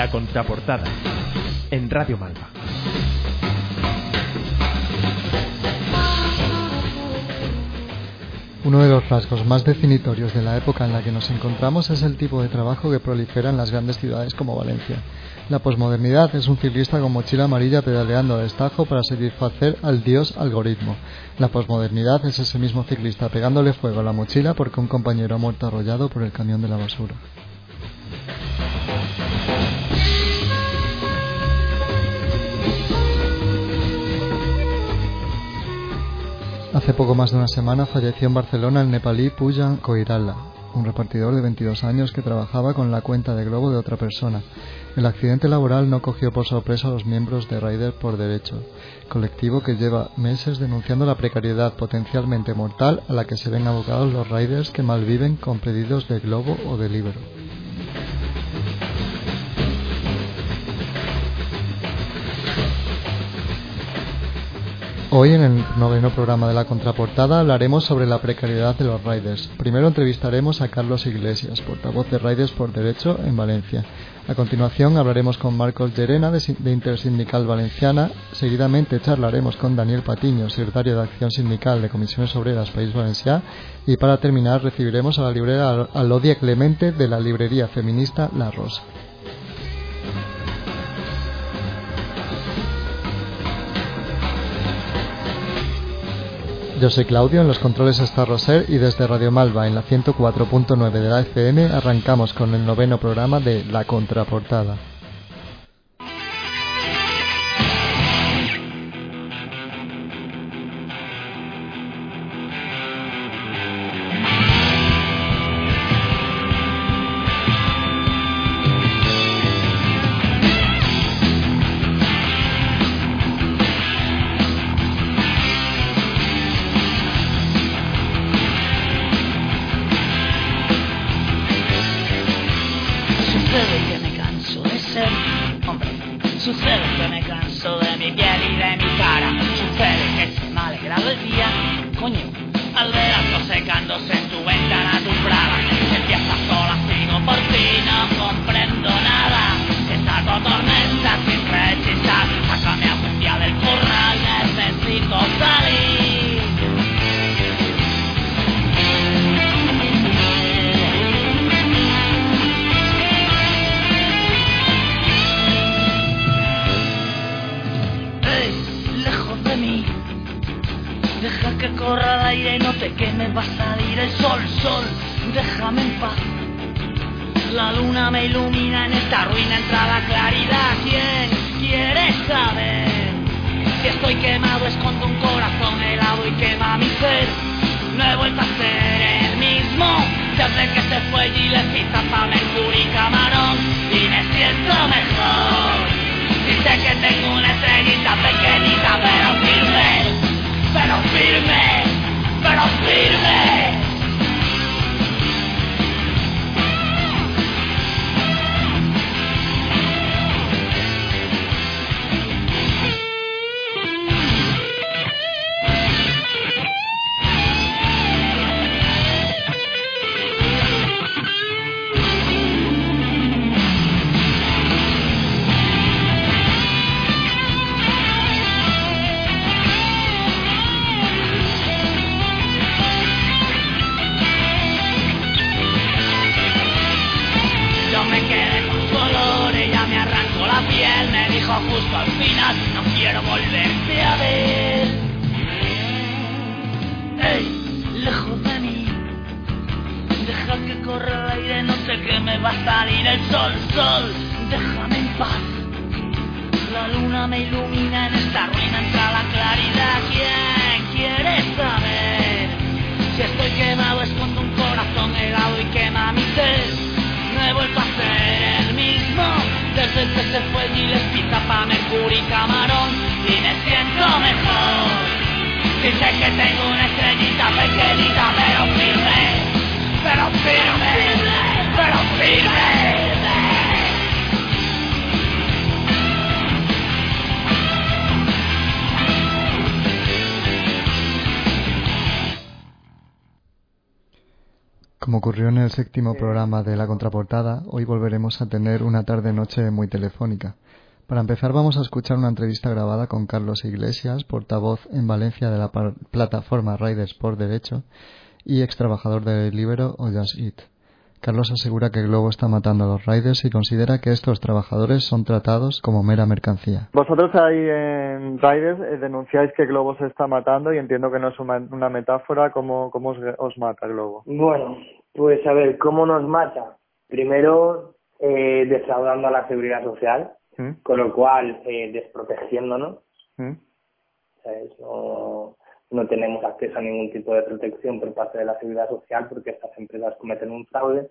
La contraportada en Radio Malva. Uno de los rasgos más definitorios de la época en la que nos encontramos es el tipo de trabajo que prolifera en las grandes ciudades como Valencia. La posmodernidad es un ciclista con mochila amarilla pedaleando a destajo para satisfacer al dios algoritmo. La posmodernidad es ese mismo ciclista pegándole fuego a la mochila porque un compañero ha muerto arrollado por el camión de la basura. Hace poco más de una semana falleció en Barcelona el nepalí Pujan Koirala, un repartidor de 22 años que trabajaba con la cuenta de globo de otra persona. El accidente laboral no cogió por sorpresa a los miembros de Riders por Derecho, colectivo que lleva meses denunciando la precariedad potencialmente mortal a la que se ven abocados los riders que malviven con pedidos de globo o de libro. Hoy en el noveno programa de la contraportada hablaremos sobre la precariedad de los riders. Primero entrevistaremos a Carlos Iglesias, portavoz de Riders por Derecho en Valencia. A continuación hablaremos con Marcos Llerena de Intersindical Valenciana. Seguidamente charlaremos con Daniel Patiño, secretario de Acción Sindical de Comisiones Obreras País Valencià. Y para terminar recibiremos a la librera Alodia Clemente de la librería feminista La Rosa. Yo soy Claudio, en los controles está Roser y desde Radio Malva en la 104.9 de la FM arrancamos con el noveno programa de La Contraportada. Programa de la contraportada, hoy volveremos a tener una tarde-noche muy telefónica. Para empezar vamos a escuchar una entrevista grabada con Carlos Iglesias, portavoz en Valencia de la plataforma Riders por Derecho y ex trabajador de Libero o Just Eat. Carlos asegura que Globo está matando a los riders y considera que estos trabajadores son tratados como mera mercancía. Vosotros ahí en Riders eh, denunciáis que Globo se está matando y entiendo que no es una, metáfora. ¿Cómo, cómo os, mata Globo? Bueno, pues a ver, ¿cómo nos mata? Primero, eh, defraudando a la seguridad social, ¿Mm? con lo cual eh, desprotegiéndonos. ¿Mm? No, no tenemos acceso a ningún tipo de protección por parte de la seguridad social porque estas empresas cometen un fraude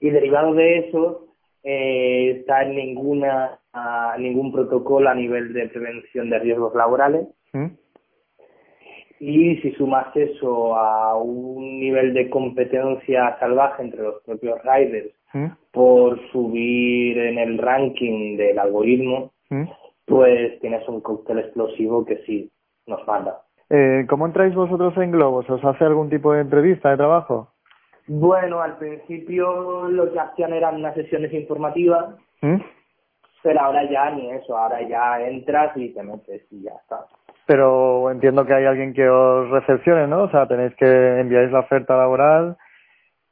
y derivado de eso eh, está en ninguna ningún protocolo a nivel de prevención de riesgos laborales ¿Mm? Y si sumas eso a un nivel de competencia salvaje entre los propios riders ¿Mm? por subir en el ranking del algoritmo ¿Mm? pues tienes un cóctel explosivo que sí nos manda eh, ¿Cómo entráis vosotros en Globos? ¿Os hace algún tipo de entrevista de trabajo? Bueno, al principio lo que hacían eran unas sesiones informativas, ¿Mm? pero ahora ya ni eso, ahora ya entras y te metes y ya está. Pero entiendo que hay alguien que os recepcione, ¿no? O sea, tenéis que enviáis la oferta laboral,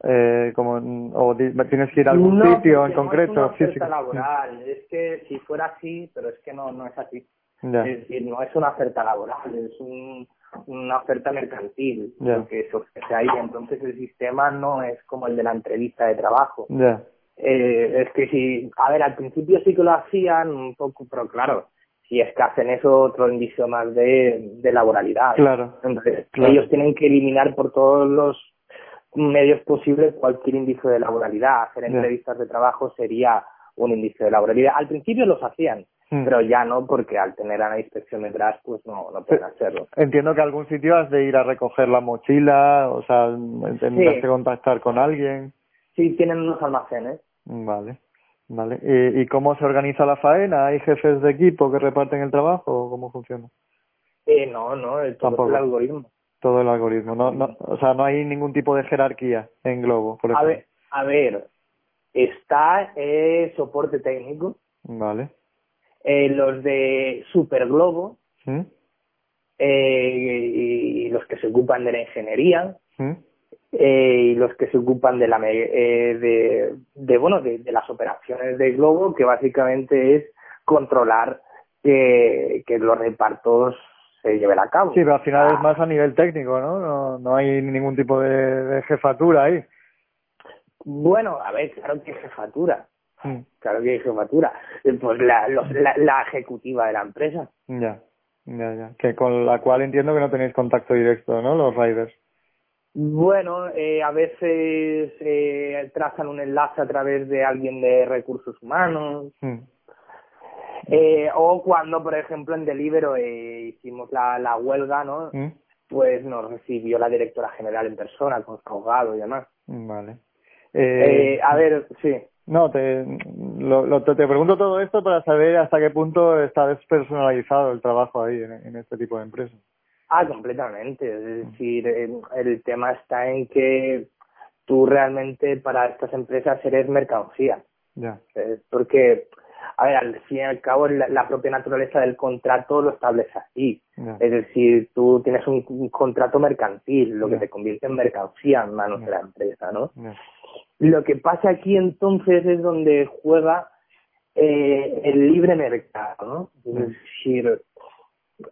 eh, como, o tienes que ir a algún sitio en concreto. No es una laboral, es que si fuera así, pero es que no, no es así. Es decir, no es una oferta laboral, es un, una oferta mercantil lo que se ofrece ahí. Entonces el sistema no es como el de la entrevista de trabajo. Eh, es que si, a ver, al principio sí que lo hacían un poco, pero claro, si es que hacen eso otro indicio más de, de laboralidad. Claro. Entonces ellos tienen que eliminar por todos los medios posibles cualquier indicio de laboralidad. Hacer entrevistas de trabajo sería un indicio de laboralidad. Al principio los hacían, Mm. pero ya no porque al tener a la inspección detrás pues no, no pueden hacerlo. Entiendo que algún sitio has de ir a recoger la mochila, o sea, tendrás que contactar con alguien. Sí, tienen unos almacenes. Vale, vale. ¿Y, ¿Y, cómo se organiza la faena? ¿Hay jefes de equipo que reparten el trabajo o cómo funciona? Eh, no, no, todo el algoritmo. Todo el algoritmo, no, no, o sea, no hay ningún tipo de jerarquía en Globo, por ejemplo. A ver, a ver, está eh, soporte técnico. Vale eh, los de Super Globo ¿Mm? eh, y, los que se ocupan de la ingeniería ¿Mm? Eh, y los que se ocupan de la eh, de, de bueno de, las operaciones de Globo que básicamente es controlar que, que los repartos se lleven a cabo. Sí, pero al final es más a nivel técnico, ¿no? No, no hay ningún tipo de, de jefatura ahí. Bueno, a ver, claro que jefatura. Mm. Claro que hay jefatura. Pues la, la, ejecutiva de la empresa. Ya, ya, ya. Que con la cual entiendo que no tenéis contacto directo, ¿no? Los riders. Bueno, eh, a veces eh, trazan un enlace a través de alguien de recursos humanos. Mm. Eh, o cuando, por ejemplo, en Delibero eh, hicimos la, la huelga, ¿no? Mm. Pues nos recibió la directora general en persona, con su abogado y demás. Vale. Eh, a ver, sí. No, te, lo, te, pregunto todo esto para saber hasta qué punto está despersonalizado el trabajo ahí en, este tipo de empresas. Ah, completamente. Es decir, el, tema está en que tú realmente para estas empresas eres mercancía. Ya. Porque, a ver, al fin y al cabo, la, propia naturaleza del contrato lo establece así. Es decir, tú tienes un, contrato mercantil, lo que te convierte en mercancía en manos de la empresa, ¿no? Lo que pasa aquí entonces es donde juega eh, el libre mercado, ¿no? Es mm. decir,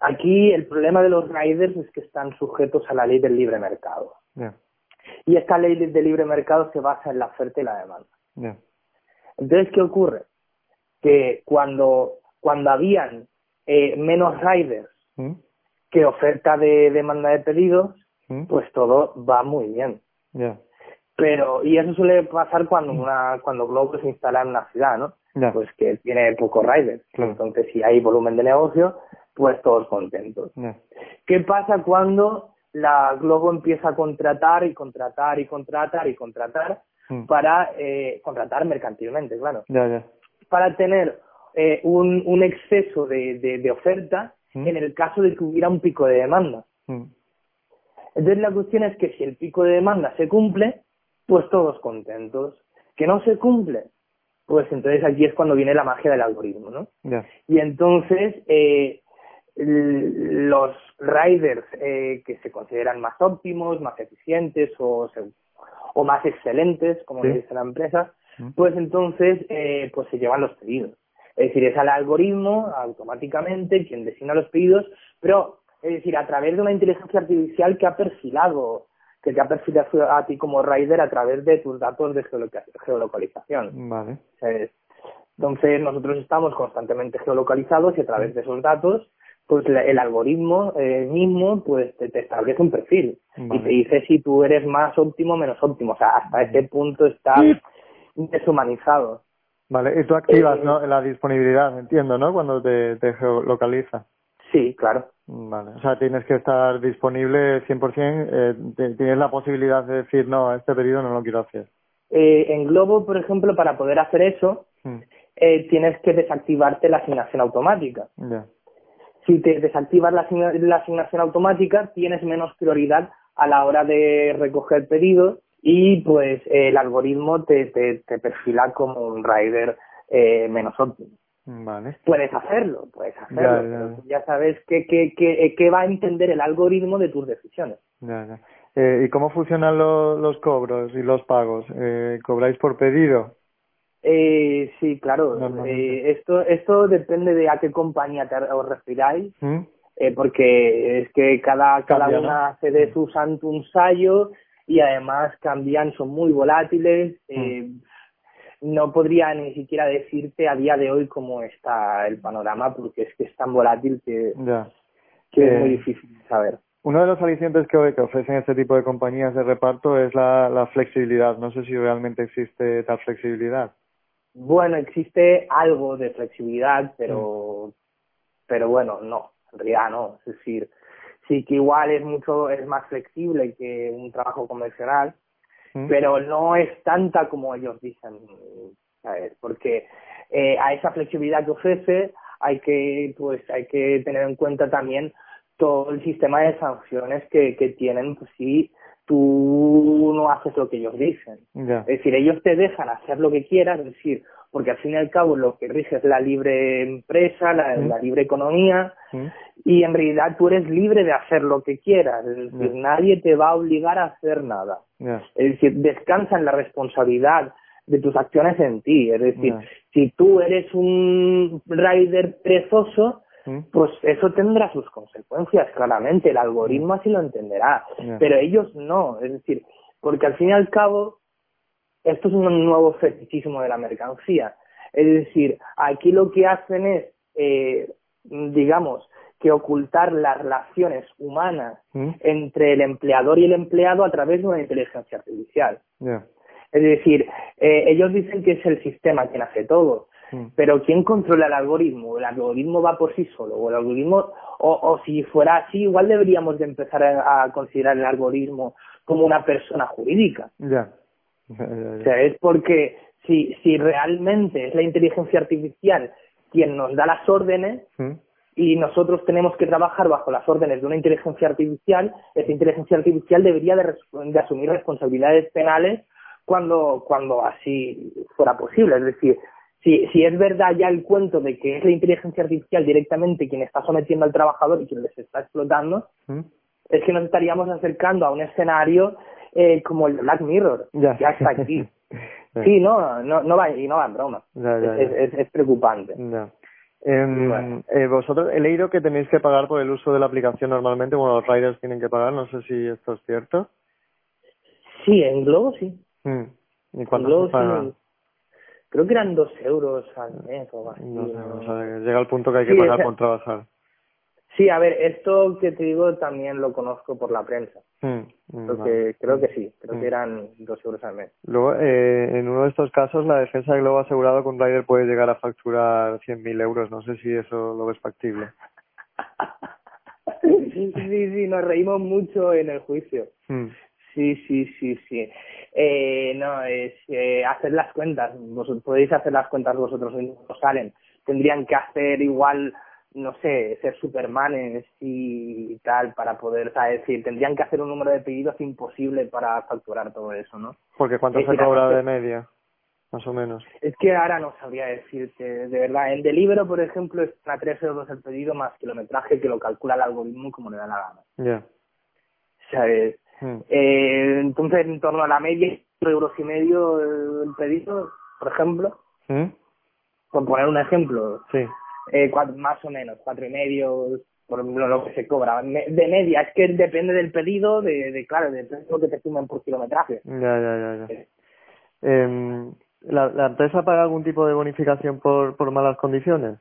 aquí el problema de los riders es que están sujetos a la ley del libre mercado. Y esta ley del libre mercado se basa en la oferta y la demanda. Entonces, ¿qué ocurre? Que cuando, cuando habían eh, menos riders mm. que oferta de demanda de pedidos, mm. pues todo va muy bien pero y eso suele pasar cuando una cuando Globo se instala en una ciudad no pues que tiene pocos riders entonces si hay volumen de negocio pues todos contentos qué pasa cuando la Globo empieza a contratar y contratar y contratar y contratar mm. para eh, contratar mercantilmente claro para tener eh, un, un exceso de, de, oferta mm. en el caso de que hubiera un pico de demanda mm. entonces la cuestión es que si el pico de demanda se cumple pues todos contentos. ¿Que no se cumple? Pues entonces aquí es cuando viene la magia del algoritmo, ¿no? Y entonces eh, los riders eh, que se consideran más óptimos, más eficientes o, o más excelentes, como dice la empresa, pues entonces eh, pues se llevan los pedidos. Es decir, es al algoritmo automáticamente quien designa los pedidos, pero es decir, a través de una inteligencia artificial que ha perfilado, que te ha perfilado a ti como rider a través de tus datos de geolocalización. Vale. Entonces nosotros estamos constantemente geolocalizados y a través de esos datos pues el algoritmo eh, mismo pues te, establece un perfil y te dice si tú eres más óptimo o menos óptimo. O sea, hasta ese punto está deshumanizado. Vale, y tú activas eh, ¿no? la disponibilidad, entiendo, ¿no? Cuando te, te geolocaliza. Sí, claro. Vale, o sea, tienes que estar disponible 100%, eh, tienes la posibilidad de decir, no, este pedido no lo quiero hacer. Eh, en Globo, por ejemplo, para poder hacer eso, hmm. eh, tienes que desactivarte la asignación automática. Si te desactivas la, la asignación automática, tienes menos prioridad a la hora de recoger pedidos y pues el algoritmo te, te, te perfila como un rider eh, menos óptimo. Vale. Puedes hacerlo, puedes hacerlo. Ya, sabes qué que, que, que, va a entender el algoritmo de tus decisiones. Ya, eh, ¿Y cómo funcionan los cobros y los pagos? Eh, ¿Cobráis por pedido? Eh, sí, claro. Eh, esto, esto depende de a qué compañía te, os refiráis. ¿Mm? Eh, porque es que cada, cada una hace de mm. su santo un sallo y además cambian, son muy volátiles. Mm. Eh, no podría ni siquiera decirte a día de hoy cómo está el panorama porque es que es tan volátil que, que es muy difícil saber. Uno de los alicientes que, que ofrecen este tipo de compañías de reparto es la, la flexibilidad. No sé si realmente existe tal flexibilidad. Bueno, existe algo de flexibilidad, pero, pero bueno, no, en realidad no. Es decir, sí que igual es mucho, es más flexible que un trabajo convencional, ¿Mm? pero no es tanta como ellos dicen, ¿sabes? Porque eh, a esa flexibilidad que ofrece hay que, pues, hay que tener en cuenta también todo el sistema de sanciones que, que tienen pues, si tú no haces lo que ellos dicen. Es decir, ellos te dejan hacer lo que quieras, es decir, porque al fin y al cabo lo que rige es la libre empresa, la, ¿Mm? libre economía, ¿Mm? y en realidad tú eres libre de hacer lo que quieras, es decir, nadie te va a obligar a hacer nada. Es decir, descansa en la responsabilidad de tus acciones en ti, es decir, si tú eres un rider perezoso. Pues eso tendrá sus consecuencias, claramente, el algoritmo así lo entenderá, pero ellos no, es decir, porque al fin y al cabo esto es un nuevo fetichismo de la mercancía. Es decir, aquí lo que hacen es, eh, digamos, que ocultar las relaciones humanas ¿Mm? entre el empleador y el empleado a través de una inteligencia artificial. Es decir, eh, ellos dicen que es el sistema quien hace todo, ¿Mm? Pero ¿quién controla el algoritmo? ¿El algoritmo va por sí solo? ¿O el algoritmo, o, si fuera así, igual deberíamos de empezar a, considerar el algoritmo como una persona jurídica? O sea, es porque si, si realmente es la inteligencia artificial quien nos da las órdenes mm. y nosotros tenemos que trabajar bajo las órdenes de una inteligencia artificial, esa inteligencia artificial debería de, de asumir responsabilidades penales cuando, cuando así fuera posible. Es decir, si, si es verdad ya el cuento de que es la inteligencia artificial directamente quien está sometiendo al trabajador y quien les está explotando, mm. es que nos estaríamos acercando a un escenario eh, como el Black Mirror. Ya, está aquí. sí, no, no, no va, y no va en broma. es, es, preocupante. Em, eh, vosotros he leído que tenéis que pagar por el uso de la aplicación normalmente, bueno, los riders tienen que pagar, no sé si esto es cierto. Sí, en Globo sí. Mm. ¿Y cuánto se Creo que eran dos euros al mes o así. No sé, o sea, llega al punto que hay que pagar por trabajar. Sí, a ver, esto que te digo también lo conozco por la prensa. Mm, mm, creo que sí, creo que mm. eran dos euros al mes. Luego, eh, en uno de estos casos, la defensa de Globo ha asegurado que un rider puede llegar a facturar 100.000 euros. No sé si eso lo ves factible. sí, sí, nos reímos mucho en el juicio. Sí, sí, sí, sí. Eh, no, es eh, hacer las cuentas. Vosotros podéis hacer las cuentas vosotros, no salen. Tendrían que hacer igual no sé, ser supermanes y tal para poder, o sea, decir, tendrían que hacer un número de pedidos imposible para facturar todo eso, ¿no? Porque ¿cuánto se cobra de media? Más o menos. Es que ahora no sabría decirte, de verdad. En Delibero, por ejemplo, está a 3 euros el pedido más kilometraje que lo calcula el algoritmo como le da la gana. Ya. ¿Sabes? Hmm. Eh, entonces, en torno a la media, 3 euros y medio el pedido, por ejemplo. ¿Mm? Por poner un ejemplo. Sí. Eh, más o menos, cuatro y medio, por lo que se cobra. De media, es que depende del pedido, de, de claro, de lo que te sumen por kilometraje. Ya, ya, ya. ya. Eh, ¿la, ¿La empresa paga algún tipo de bonificación por, por malas condiciones?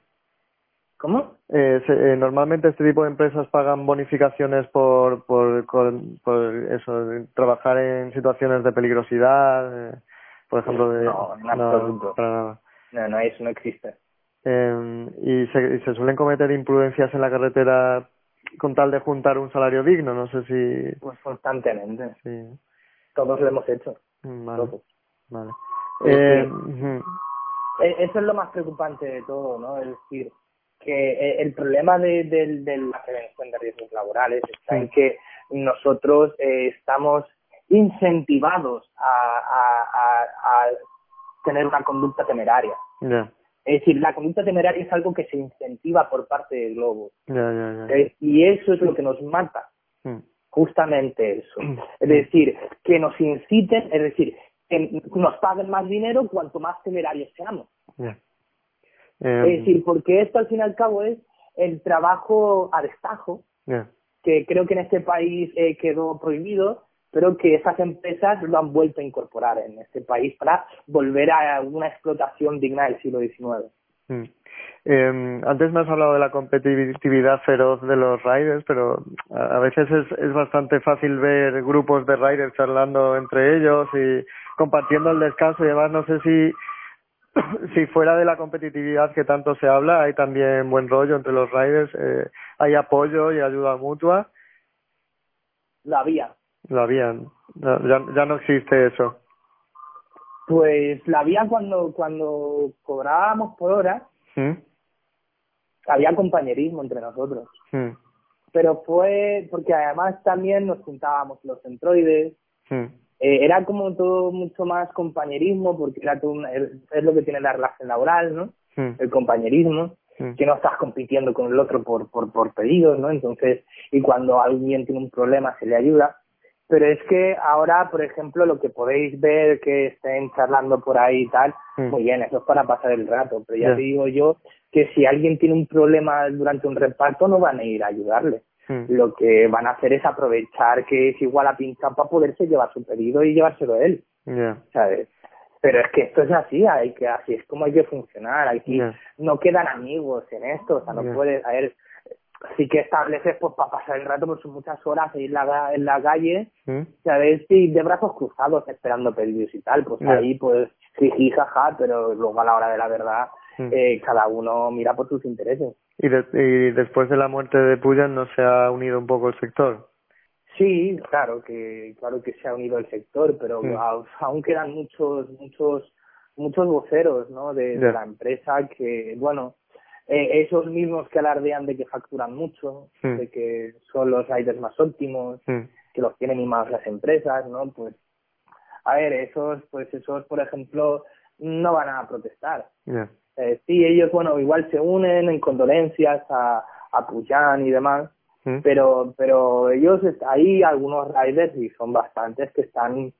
¿Cómo? Eh, eh, normalmente este tipo de empresas pagan bonificaciones por, por, por, eso, trabajar en situaciones de peligrosidad, eh, por ejemplo. De, no, en absoluto. No, no, no, eso no existe. Eh, y, se, y se suelen cometer imprudencias en la carretera con tal de juntar un salario digno, no sé si... Pues constantemente. Sí. Todos lo hemos hecho. Vale. Vale. Eh, e, Eso es lo más preocupante de todo, ¿no? Es decir, que eh, el problema de, de, la prevención de riesgos laborales está en que nosotros eh, estamos incentivados a, a, a, tener una conducta temeraria. Es decir, la conducta temeraria es algo que se incentiva por parte del globo. y eso es lo que nos mata. Mm. Justamente eso. Mm. Es decir, que nos inciten, es decir, que nos paguen más dinero cuanto más temerarios seamos. Es em, decir, porque esto al fin y al cabo es el trabajo a destajo, que creo que en este país eh, quedó prohibido, pero que esas empresas lo han vuelto a incorporar en este país para volver a una explotación digna del siglo XIX. Mm. Eh, antes me has hablado de la competitividad feroz de los riders, pero a veces es, es bastante fácil ver grupos de riders charlando entre ellos y compartiendo el descanso y además no sé si si fuera de la competitividad que tanto se habla hay también buen rollo entre los riders, eh, hay apoyo y ayuda mutua. La había, la habían. Ya, ya no existe eso. Pues la había cuando, cuando cobrábamos por hora. ¿Mm? Había compañerismo entre nosotros. ¿Mm? Pero fue porque además también nos juntábamos los centroides. ¿Mm? Eh, era como todo mucho más compañerismo porque era todo es lo que tiene la relación laboral, ¿no? El compañerismo que no estás compitiendo con el otro por, por, por pedidos, ¿no? Entonces, y cuando alguien tiene un problema se le ayuda. Pero es que ahora, por ejemplo, lo que podéis ver que estén charlando por ahí y tal, mm. muy bien, eso es para pasar el rato. Pero ya te digo yo que si alguien tiene un problema durante un reparto, no van a ir a ayudarle. Mm. Lo que van a hacer es aprovechar que es igual a pinchar para poderse llevar su pedido y llevárselo él. ¿Sabes? Pero es que esto es así, hay que así es como hay que funcionar. Aquí no quedan amigos en esto, o sea, no puedes, a ver, sí que estableces pues para pasar el rato por sus muchas horas en la, en la calle ¿Mm? sabes y de brazos cruzados esperando pedidos y tal pues ahí pues jiji jaja pero luego a la hora de la verdad ¿Mm? eh, cada uno mira por sus intereses y, y después de la muerte de Puyan no se ha unido un poco el sector sí claro que claro que se ha unido el sector pero ¿Mm? aún quedan muchos muchos muchos voceros no de la empresa que bueno eh, esos mismos que alardean de que facturan mucho, hmm. de que son los riders más óptimos, hmm. que los tienen más las empresas, ¿no? Pues, a ver, esos, pues esos, por ejemplo, no van a protestar. Eh, sí, ellos, bueno, igual se unen en condolencias a, a Puyan y demás, pero, pero ellos, hay algunos riders y son bastantes que están,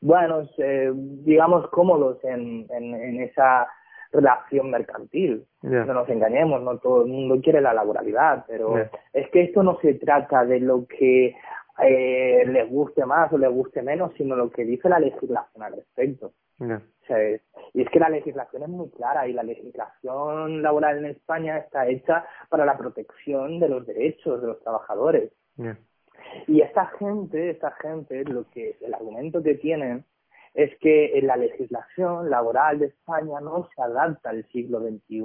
bueno, eh, digamos, cómodos en, en, en esa relación mercantil. No nos engañemos, no todo el mundo quiere la laboralidad, pero es que esto no se trata de lo que eh, les guste más o les guste menos, sino lo que dice la legislación al respecto. Y es que la legislación es muy clara y la legislación laboral en España está hecha para la protección de los derechos de los trabajadores. Y esta gente, esta gente, lo que el argumento que tienen es que la legislación laboral de España no se adapta al siglo XXI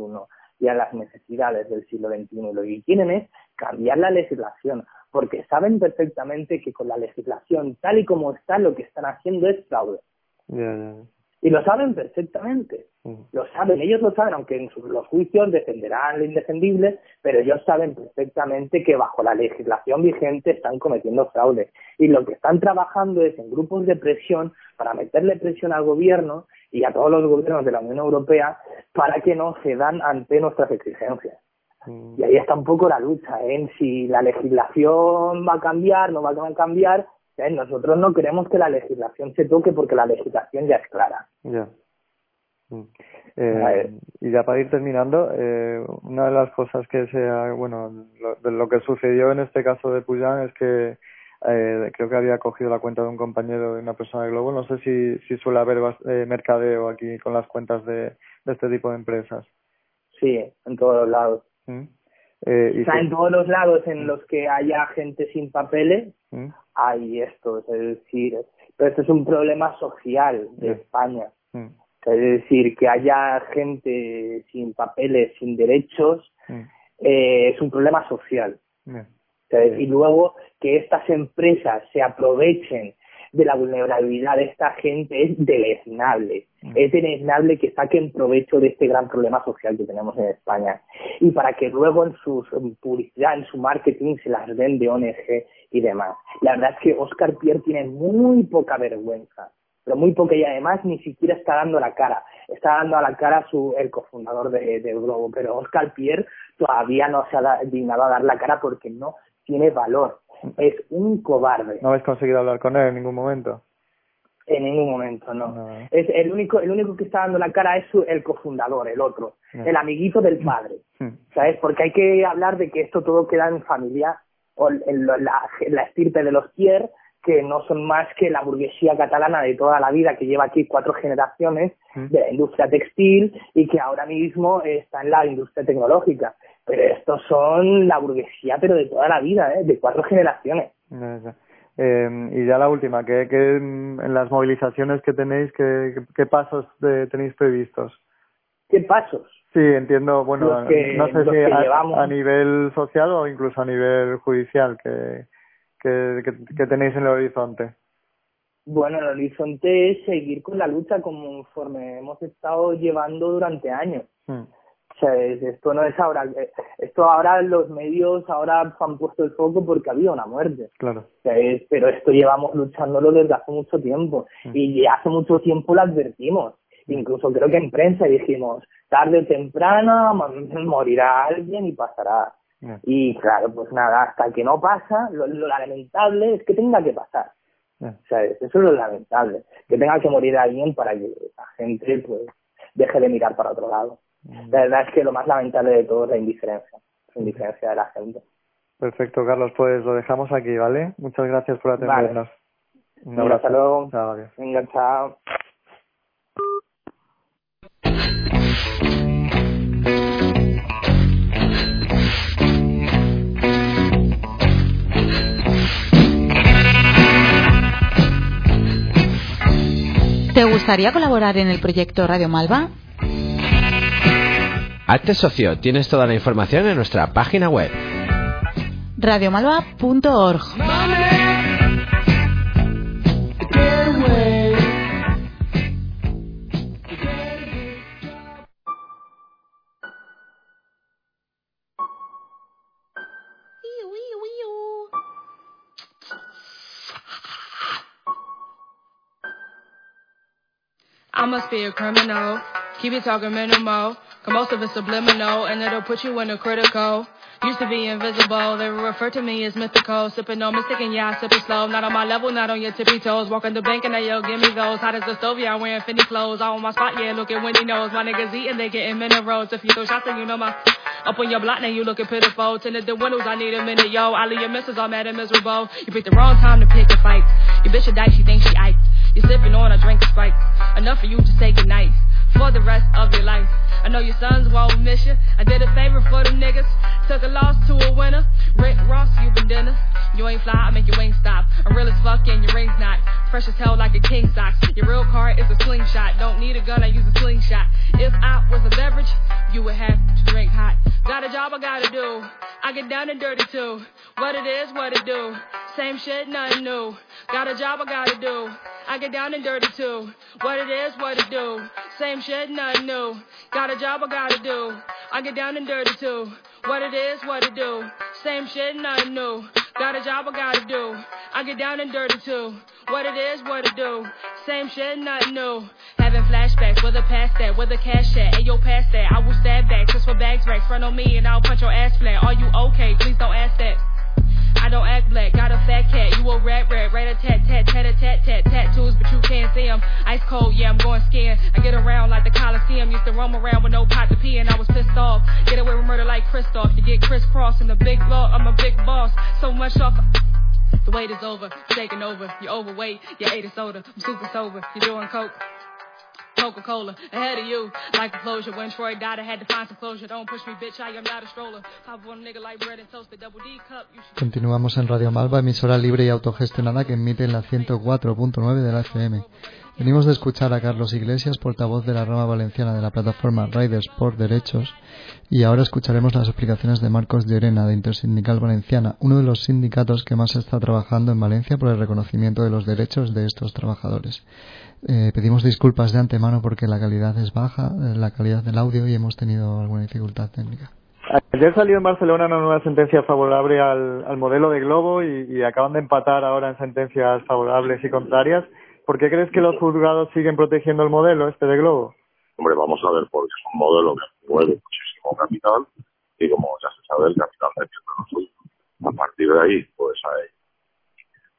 y a las necesidades del siglo XXI. Lo que quieren es cambiar la legislación, porque saben perfectamente que con la legislación tal y como está, lo que están haciendo es fraude. Y lo saben perfectamente. Lo saben, ellos lo saben, aunque en los juicios defenderán lo indefendible, pero ellos saben perfectamente que bajo la legislación vigente están cometiendo fraude. Y lo que están trabajando es en grupos de presión para meterle presión al gobierno y a todos los gobiernos de la Unión Europea para que no cedan ante nuestras exigencias. Mm. Y ahí está un poco la lucha, en ¿eh? si la legislación va a cambiar, no va a cambiar. ¿Eh? Nosotros no queremos que la legislación se toque porque la legislación ya es clara. Ya. Mm. Eh, y ya para ir terminando, eh, una de las cosas que sea, bueno, lo, de lo que sucedió en este caso de Puyan es que eh, creo que había cogido la cuenta de un compañero de una persona de Globo. No sé si, si suele haber eh, mercadeo aquí con las cuentas de, de este tipo de empresas. Sí, en todos los lados. ¿Mm? Eh, y o sea, en todos los lados en los que haya gente sin papeles, ¿Mm? hay esto. Es decir, pero esto es un problema social de España. ¿Mm? Es decir, que haya gente sin papeles, sin derechos, mm. eh, es un problema social. Y luego que estas empresas se aprovechen de la vulnerabilidad de esta gente es deleznable. Mm. Es deleznable que saquen provecho de este gran problema social que tenemos en España. Y para que luego en su publicidad, en su marketing, se las den de ONG y demás. La verdad es que Oscar Pierre tiene muy poca vergüenza pero muy poca y además ni siquiera está dando la cara. Está dando a la cara su, el cofundador de, de Globo, pero Oscar Pierre todavía no se ha dignado a dar la cara porque no tiene valor. Es un cobarde. ¿No habéis conseguido hablar con él en ningún momento? En ningún momento, no. Es el único, el único que está dando la cara es su, el cofundador, el otro, el amiguito del padre. ¿Sabes? Porque hay que hablar de que esto todo queda en familia, o en la, la estirpe de los Pierre, que no son más que la burguesía catalana de toda la vida que lleva aquí cuatro generaciones mm. de la industria textil y que ahora mismo está en la industria tecnológica. Pero estos son la burguesía, pero de toda la vida, ¿eh? de cuatro generaciones. Eh, y ya la última, que, que en las movilizaciones que tenéis, ¿qué, qué pasos tenéis previstos? ¿Qué pasos? Sí, entiendo, bueno, no sé si a, a, nivel social o incluso a nivel judicial, que, que, que, tenéis en el horizonte? Bueno, el horizonte es seguir con la lucha conforme hemos estado llevando durante años. Hmm. Sea, esto no es ahora, eh, esto ahora los medios ahora han puesto el foco porque había una muerte. Claro. O sea, pero esto llevamos luchándolo desde hace mucho tiempo y hace mucho tiempo lo advertimos. Incluso creo que en prensa dijimos, tarde o temprano morirá alguien y pasará. Y claro, pues nada, hasta que no pasa, lo, lamentable es que tenga que pasar. O sea, eso es lo lamentable, que tenga que morir alguien para que la gente pues deje de mirar para otro lado. La verdad es que lo más lamentable de todo es la indiferencia, la indiferencia de la gente. Perfecto, Carlos, pues lo dejamos aquí, ¿vale? Muchas gracias por atendernos. Un abrazo. Hasta luego. Chao, Venga, chao. ¿Te gustaría colaborar en el proyecto Radio Malva? Hazte socio, tienes toda la información en nuestra página web. radiomalva.org I must be a criminal. Keep it talking minimal. Cause most of it's subliminal and it'll put you in a critical. Used to be invisible, they refer to me as mythical. Sipping on mystic and yeah, sipping slow. Not on my level, not on your tippy toes. Walking the bank and they yo, give me those. Hot as the stove, yeah, I'm wearing Fendi clothes. All on my spot, yeah, looking Wendy knows. My niggas eating, they getting minerals. If you throw shots, then you know my. Up on your block, now you looking pitiful. Tinted the windows, I need a minute, yo. All of your misses all mad and miserable. You picked the wrong time to pick a fight. Your bitch a die, she thinks she iced. You're sipping on a drink of Sprite. Enough for you to say goodnight for the rest of your life. I know your sons won't miss you. I did a favor for them niggas. Took a loss to a winner. Rick Ross, you been dinner. You ain't fly, I make your wings stop. I'm real as fuck and your ring's not. Fresh as hell like a king socks. Your real car is a slingshot. Don't need a gun, I use a slingshot. If I was a beverage, you would have to drink hot. Got a job I gotta do. I get down and dirty too. What it is, what it do. Same shit, nothing new. Got a job I gotta do. I get down and dirty too. What it is, what it do. Same shit, nothing new. Got a job I gotta do. I get down and dirty too. What it is, what it do. Same shit, nothing new. Got a job I gotta do. I get down and dirty too. What it is, what it do. Same shit, nothing new. Having flashbacks, where the past that, where the cash at. Ayo, past that. I will stab back, just for bags racks. Front on me and I'll punch your ass flat. Are you okay? Please don't ask that. I don't act black, got a fat cat. You a rat rat, rat a tat tat tat a tat tat tattoos, but you can't see 'em. Ice cold, yeah, I'm going skiing. I get around like the Coliseum. Used to roam around with no pot to pee, and I was pissed off. Get away with murder like Christoph. You get crisscross in the big law. I'm a big boss. So much off. The wait is over, it's taking over. You're overweight, you ate a soda. I'm super sober, you're doing coke. Coca-Cola ahead of you, like a closure. When Troy died, I had to find some closure. Don't push me, bitch, I am not a stroller. Pop one nigga like bread and toast, the double D cup. Continuamos en Radio Malva, emisora libre y autogestionada que emite en la 104.9 de la FM. Venimos de escuchar a Carlos Iglesias, portavoz de la rama valenciana de la plataforma Riders por Derechos, y ahora escucharemos las explicaciones de Marcos Llerena, de Intersindical Valenciana, uno de los sindicatos que más está trabajando en Valencia por el reconocimiento de los derechos de estos trabajadores. Eh, pedimos disculpas de antemano porque la calidad es baja, eh, la calidad del audio, y hemos tenido alguna dificultad técnica. Ayer salió en Barcelona una nueva sentencia favorable al, al modelo de Globo y, y acaban de empatar ahora en sentencias favorables y contrarias. ¿Por qué crees que los juzgados siguen protegiendo el modelo este de Globo? Hombre, vamos a ver, porque es un modelo que mueve muchísimo capital y como ya se sabe, el capital defiende lo suyo. A partir de ahí, pues hay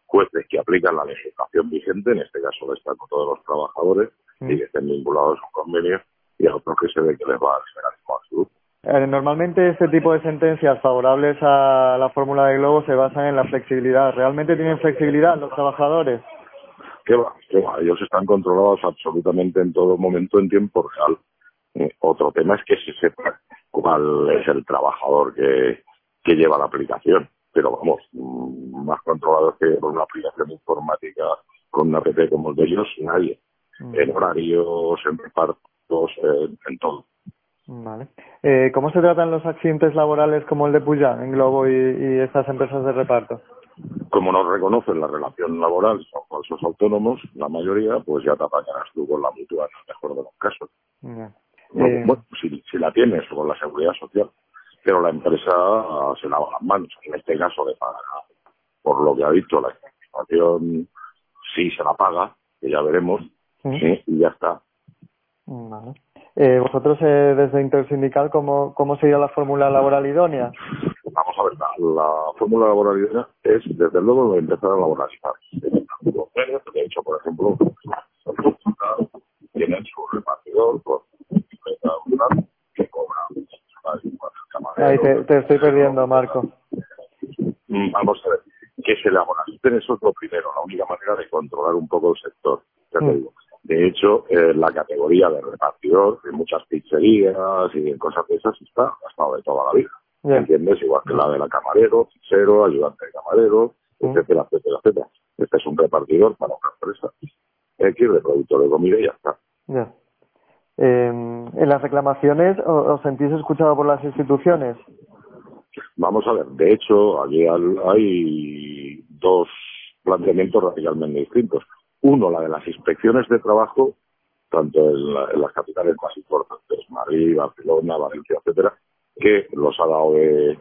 jueces que aplican la legislación vigente, en este caso el Estatuto de los Trabajadores, y que estén vinculados a un convenio, y a otros que se ve que les va a liberalismo absoluto. Eh, Normalmente este tipo de sentencias favorables a la fórmula de Globo se basan en la flexibilidad. ¿Realmente tienen flexibilidad los trabajadores? ¿Qué va? ¿Qué va? Ellos están controlados absolutamente en todo momento en tiempo real. Eh, otro tema es que se sepa cuál es el trabajador que, que lleva la aplicación. Pero vamos, mm, más controlados que con una aplicación informática, con una app como el de ellos, nadie. En horarios, en repartos, en, en todo. Vale. Eh, ¿Cómo se tratan los accidentes laborales como el de Puyán en Globo y, y estas empresas de reparto? Como no reconocen la relación laboral, son falsos autónomos, la mayoría, pues ya te apañarás tú con la mutua en el mejor de los casos. Bueno, Eh, bueno, si, si la tienes con la seguridad social, pero la empresa ah, se lava las manos. En este caso de pagar, por lo que ha dicho la administración, sí se la paga, que ya veremos. ¿sí? y ya está. Vale. Eh, vosotros eh, desde Intersindical, ¿cómo, ¿cómo sería la fórmula laboral idónea? Vamos a ver, la, la fórmula laboral idónea es, desde luego, empezar a laboralizar. De hecho, por ejemplo, tienen su repartidor con rural que cobra. Ahí te, te estoy perdiendo, Marco. Mm, Vamos a ver, que se laboralicen, eso es lo primero, la única manera de controlar un poco el sector. Ya te Mm. digo. De hecho, eh, la categoría de repartidor en muchas pizzerías y en cosas de esas está ha estado de toda la vida. Ya. ¿Entiendes? Igual que la de la camarero, pizzero, ayudante de camarero, Mm. etcétera, etcétera, etcétera. Este es un repartidor para una empresa X de productor de comida y ya está. Ya. Eh, ¿En las reclamaciones os sentís escuchado por las instituciones? Vamos a ver, de hecho, allí al- hay dos planteamientos radicalmente distintos. Uno, la de las inspecciones de trabajo, tanto en, la- en las capitales más importantes, Madrid, Barcelona, Valencia, etcétera, que los ha dado de,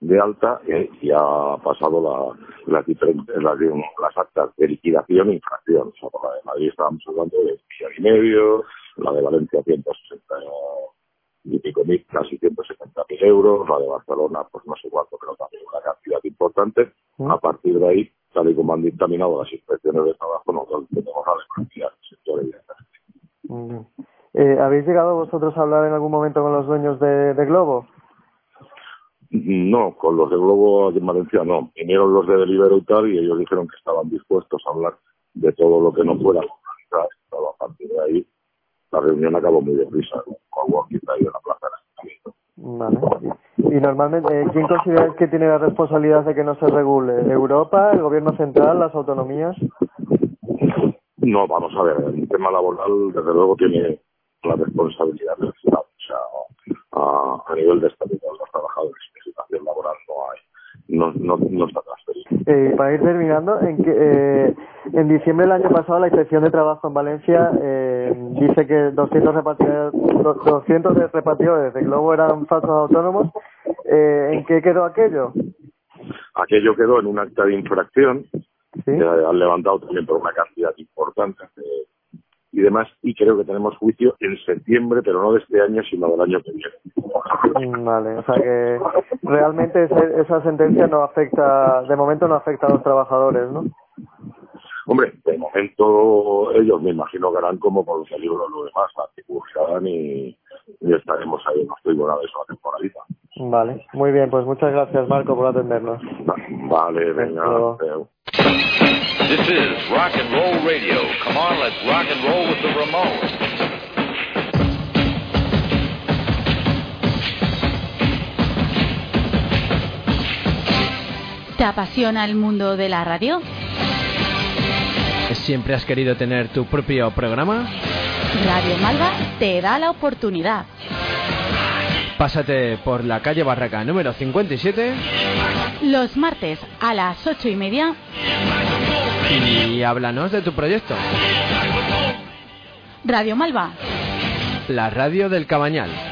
de alta eh, y ha pasado la- las diferentes las, actas de liquidación e infracción. O la de Madrid estábamos hablando de millón y medio, la de Valencia 160 y pico mil, casi 170 mil euros, la de Barcelona, pues no sé cuánto, pero también una cantidad importante. Mm. A partir de ahí, tal y como han dictaminado las inspecciones de trabajo, nosotros tenemos la democracia del sector evidentemente. Eh, ¿Habéis llegado vosotros a hablar en algún momento con los dueños de, de Globo? No, con los de Globo en Valencia no. Vinieron los de Deliveroo y tal y ellos dijeron que estaban dispuestos a hablar de todo lo que no fuera. Pero a partir de ahí, la reunión acabó muy deprisa. Con walkie ahí en la plaza del Ayuntamiento. Vale. Y, normalmente, eh, ¿quién consideráis que tiene la responsabilidad de que no se regule? ¿Europa, el gobierno central, las autonomías? No, vamos a ver, el tema laboral desde luego tiene la responsabilidad del Estado. O sea, a, a nivel de estatuto de los trabajadores, legislación laboral no hay, no, no, no está transferido. Eh, para ir terminando, ¿en qué, eh, En diciembre del año pasado, la Inspección de Trabajo en Valencia eh, dice que 200 repartidores, 200 repartidores de Globo eran falsos autónomos. Eh, ¿En qué quedó aquello? Aquello quedó en un acta de infracción ¿Sí? que han levantado también por una cantidad importante y demás, y creo que tenemos juicio en septiembre, pero no de este año, sino del año que viene. Mm, vale, o sea que realmente esa sentencia no afecta, de momento no afecta a los trabajadores, ¿no? Hombre, de momento ellos me imagino que harán como con los libros lo demás, cursan y, y estaremos ahí en los tribunales la temporadita. Vale, muy bien, pues muchas gracias Marco por atendernos. Vale, venga. This is Rock and Roll Radio. Come on, let's rock and roll with the Ramones. ¿Te apasiona el mundo de la radio? ¿Siempre has querido tener tu propio programa? Radio Malva te da la oportunidad. Pásate por la calle Barraca número 57. Los martes a las ocho y media y háblanos de tu proyecto. Radio Malva. La radio del Cabañal.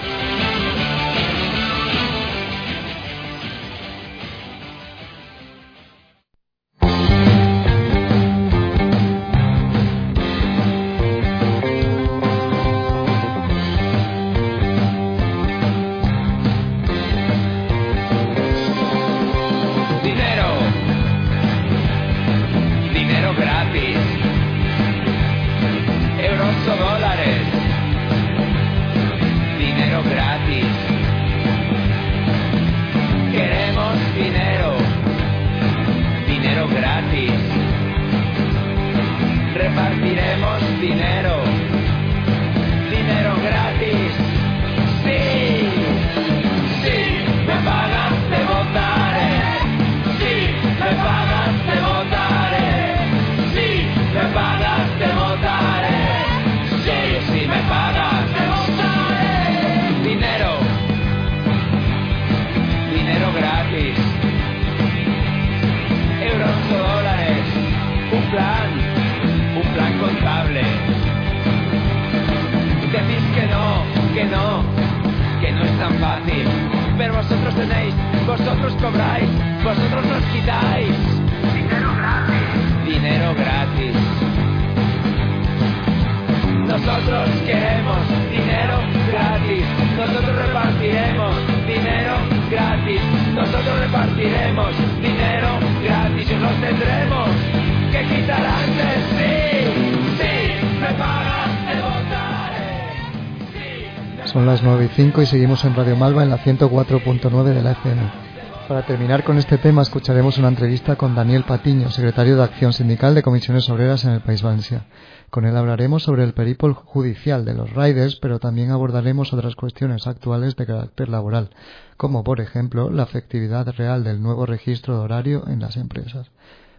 Y seguimos en Radio Malva en la 104.9 de la FM. Para terminar con este tema escucharemos una entrevista con Daniel Patiño, secretario de Acción Sindical de Comisiones Obreras en el País Valencia. Con él hablaremos sobre el peripol judicial de los riders, pero también abordaremos otras cuestiones actuales de carácter laboral, como por ejemplo la efectividad real del nuevo registro de horario en las empresas.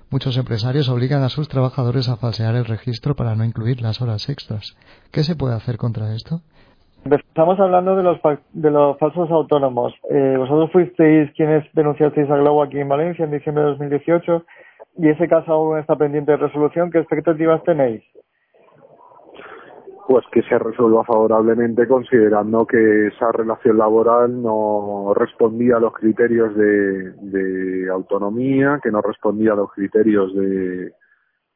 Muchos empresarios obligan a sus trabajadores a falsear el registro para no incluir las horas extras. ¿Qué se puede hacer contra esto? Estamos hablando de los, de los falsos autónomos. Eh, vosotros fuisteis quienes denunciasteis a Globo aquí en Valencia en diciembre de 2018 y ese caso aún está pendiente de resolución. ¿Qué expectativas tenéis? Pues que se resuelva favorablemente considerando que esa relación laboral no respondía a los criterios de, de autonomía, que no respondía a los criterios de,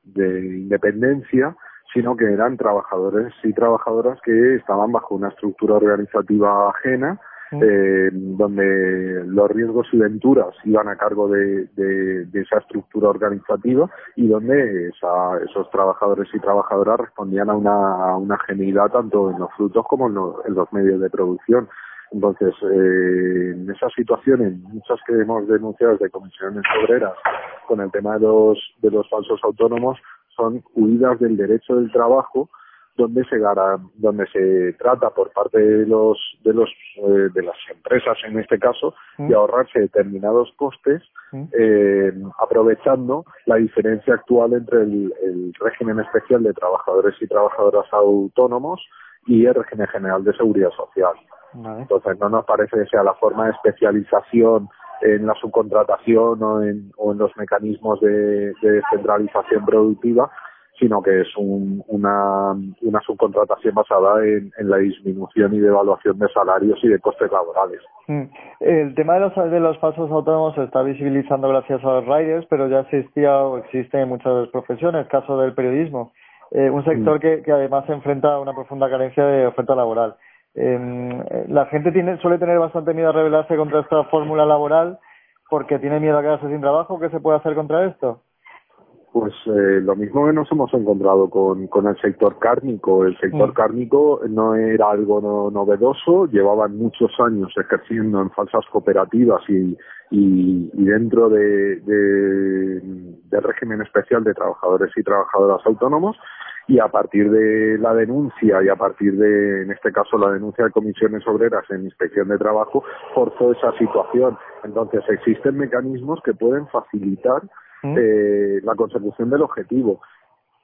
de independencia sino que eran trabajadores y trabajadoras que estaban bajo una estructura organizativa ajena, eh, donde los riesgos y venturas iban a cargo de, esa estructura organizativa y donde esos trabajadores y trabajadoras respondían a una, una genuidad tanto en los frutos como en, los medios de producción. Entonces, eh, en esas situaciones, muchas que hemos denunciado de comisiones obreras con el tema de los, de los falsos autónomos, son huidas del derecho del trabajo donde se donde se trata por parte de los de los eh, de las empresas en este caso mm. de ahorrarse determinados costes mm. eh, aprovechando la diferencia actual entre el, régimen especial de trabajadores y trabajadoras autónomos y el régimen general de seguridad social entonces no nos parece que sea la forma de especialización en la subcontratación o en, o en los mecanismos de, de descentralización productiva, sino que es un, una, una subcontratación basada en, en, la disminución y devaluación de salarios y de costes laborales. Mm. El tema de los, de los falsos autónomos se está visibilizando gracias a los riders, pero ya existía o existe en muchas profesiones, caso del periodismo, eh, un sector mm. que, que además se enfrenta a una profunda carencia de oferta laboral. Eh, la gente tiene, suele tener bastante miedo a rebelarse contra esta fórmula laboral porque tiene miedo a quedarse sin trabajo. ¿Qué se puede hacer contra esto? Pues eh, lo mismo que nos hemos encontrado con, con el sector cárnico. El sector mm. cárnico no era algo novedoso, llevaban muchos años ejerciendo en falsas cooperativas y, y, y dentro de, de, del régimen especial de trabajadores y trabajadoras autónomos y a partir de la denuncia y a partir de, en este caso, la denuncia de comisiones obreras en inspección de trabajo, forzó esa situación. Entonces, existen mecanismos que pueden facilitar ¿Mm? eh, la consecución del objetivo.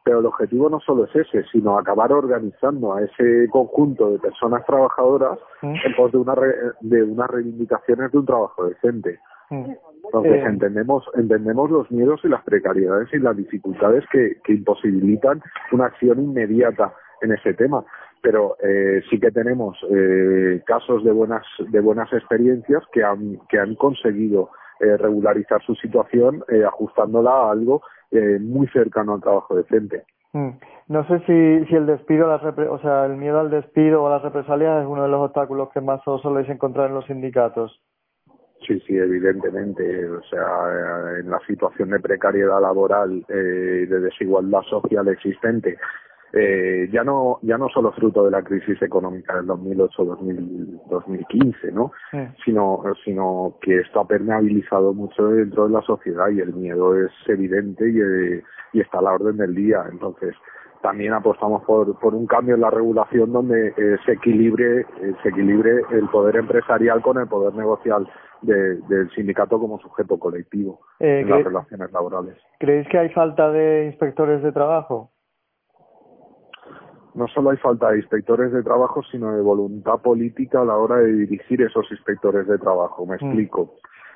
Pero el objetivo no solo es ese, sino acabar organizando a ese conjunto de personas trabajadoras ¿Mm? en pos de, una de unas reivindicaciones de un trabajo decente. ¿Mm? Entonces eh. entendemos entendemos los miedos y las precariedades y las dificultades que, que imposibilitan una acción inmediata en ese tema pero eh, sí que tenemos eh, casos de buenas de buenas experiencias que han que han conseguido eh, regularizar su situación eh, ajustándola a algo eh, muy cercano al trabajo decente. Mm. No sé si, si el despido, o sea, el miedo al despido o a las represalias es uno de los obstáculos que más os soléis encontrar en los sindicatos. Sí, sí, evidentemente. O sea, en la situación de precariedad laboral, eh, de desigualdad social existente, eh, ya no ya no solo fruto de la crisis económica del 2008-2015, ¿no? Sino sino que esto ha permeabilizado mucho dentro de la sociedad y el miedo es evidente y, eh, y está a la orden del día. Entonces también apostamos por, por un cambio en la regulación donde eh, se equilibre eh, se equilibre el poder empresarial con el poder negocial del sindicato como sujeto colectivo en las relaciones laborales. ¿Creéis que hay falta de inspectores de trabajo? no solo hay falta de inspectores de trabajo, sino de voluntad política a la hora de dirigir esos inspectores de trabajo. Me mm. explico.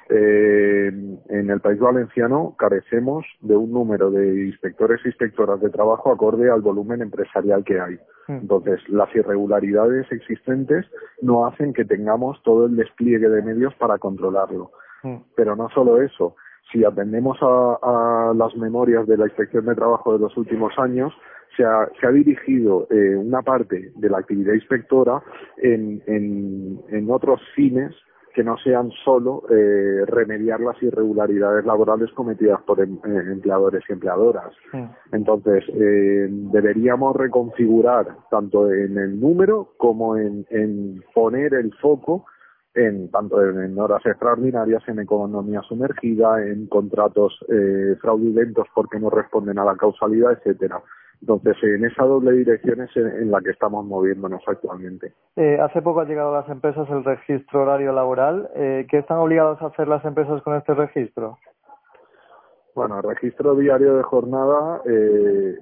Eh, en el país valenciano carecemos de un número de inspectores e inspectoras de trabajo acorde al volumen empresarial que hay. Mm. Entonces, las irregularidades existentes no hacen que tengamos todo el despliegue de medios para controlarlo. Mm. Pero no solo eso, si atendemos a, a, las memorias de la Inspección de Trabajo de los últimos años, se ha, se ha dirigido eh, una parte de la actividad inspectora en, en, en otros fines que no sean solo eh, remediar las irregularidades laborales cometidas por em, eh, empleadores y empleadoras. Entonces, eh, deberíamos reconfigurar tanto en el número como en, en poner el foco en tanto en, horas extraordinarias, en economía sumergida, en contratos eh, fraudulentos porque no responden a la causalidad, etcétera. Entonces, en esa doble dirección es en, la que estamos moviéndonos actualmente. Eh, hace poco ha llegado a las empresas el registro horario laboral. Eh, ¿Qué están obligados a hacer las empresas con este registro? Bueno, el registro diario de jornada eh,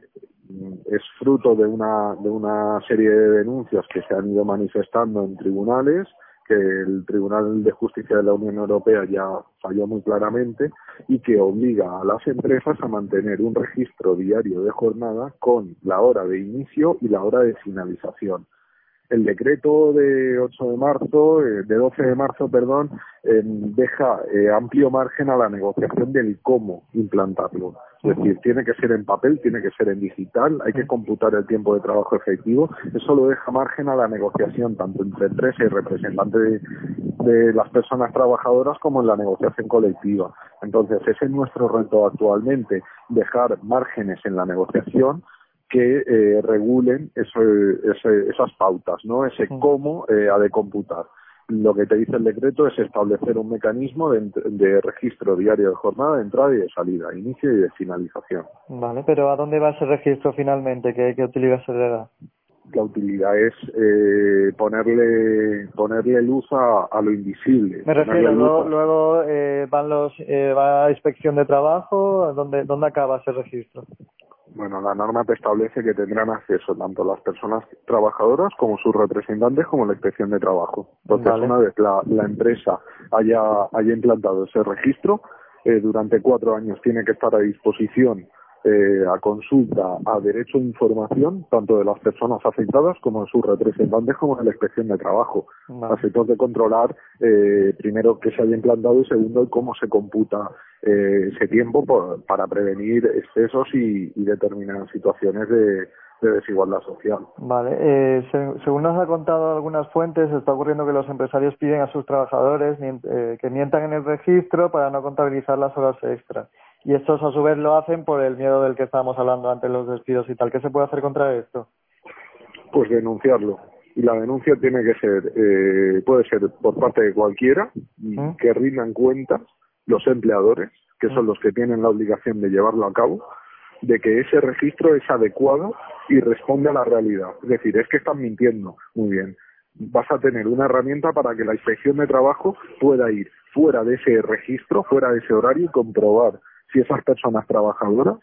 es fruto de una, de una serie de denuncias que se han ido manifestando en tribunales que el Tribunal de Justicia de la Unión Europea ya falló muy claramente y que obliga a las empresas a mantener un registro diario de jornada con la hora de inicio y la hora de finalización el decreto de 8 de marzo, eh, de 12 de marzo, perdón, eh, deja eh, amplio margen a la negociación del cómo implantarlo. Es decir, tiene que ser en papel, tiene que ser en digital, hay que computar el tiempo de trabajo efectivo. Eso lo deja margen a la negociación tanto entre empresa y representante de, de las personas trabajadoras como en la negociación colectiva. Entonces, ese es nuestro reto actualmente, dejar márgenes en la negociación que eh, regulen eso, esas pautas, ¿no? Ese cómo eh, ha de computar. Lo que te dice el decreto es establecer un mecanismo de, registro diario de jornada, de entrada y de salida, inicio y de finalización. Vale, pero ¿a dónde va ese registro finalmente? ¿Qué, qué utilidad se le da? La utilidad es eh, ponerle ponerle luz a, a lo invisible. Me refiero, luego, luego eh, van los eh, va a inspección de trabajo, ¿dónde, ¿dónde acaba ese registro? Bueno, la norma te establece que tendrán acceso tanto las personas trabajadoras como sus representantes como la inspección de trabajo. Entonces, una vez la, la empresa haya, haya implantado ese registro, eh, durante cuatro años tiene que estar a disposición eh, a consulta, a derecho de información, tanto de las personas afectadas como de sus representantes, como de la inspección de trabajo, a efectos de controlar, eh, primero, que se haya implantado y segundo, cómo se computa eh, ese tiempo para prevenir excesos y, y determinadas situaciones de, de desigualdad social. Vale, eh, según nos ha contado algunas fuentes, está ocurriendo que los empresarios piden a sus trabajadores eh, que mientan en el registro para no contabilizar las horas extras. Y estos a su vez lo hacen por el miedo del que estábamos hablando antes, los despidos y tal. ¿Qué se puede hacer contra esto? Pues denunciarlo. Y la denuncia tiene que ser, eh, puede ser por parte de cualquiera, ¿Mm? que rindan cuentas los empleadores, que son ¿Mm? los que tienen la obligación de llevarlo a cabo, de que ese registro es adecuado y responde a la realidad. Es decir, es que están mintiendo. Muy bien. Vas a tener una herramienta para que la inspección de trabajo pueda ir fuera de ese registro, fuera de ese horario y comprobar si esas personas trabajadoras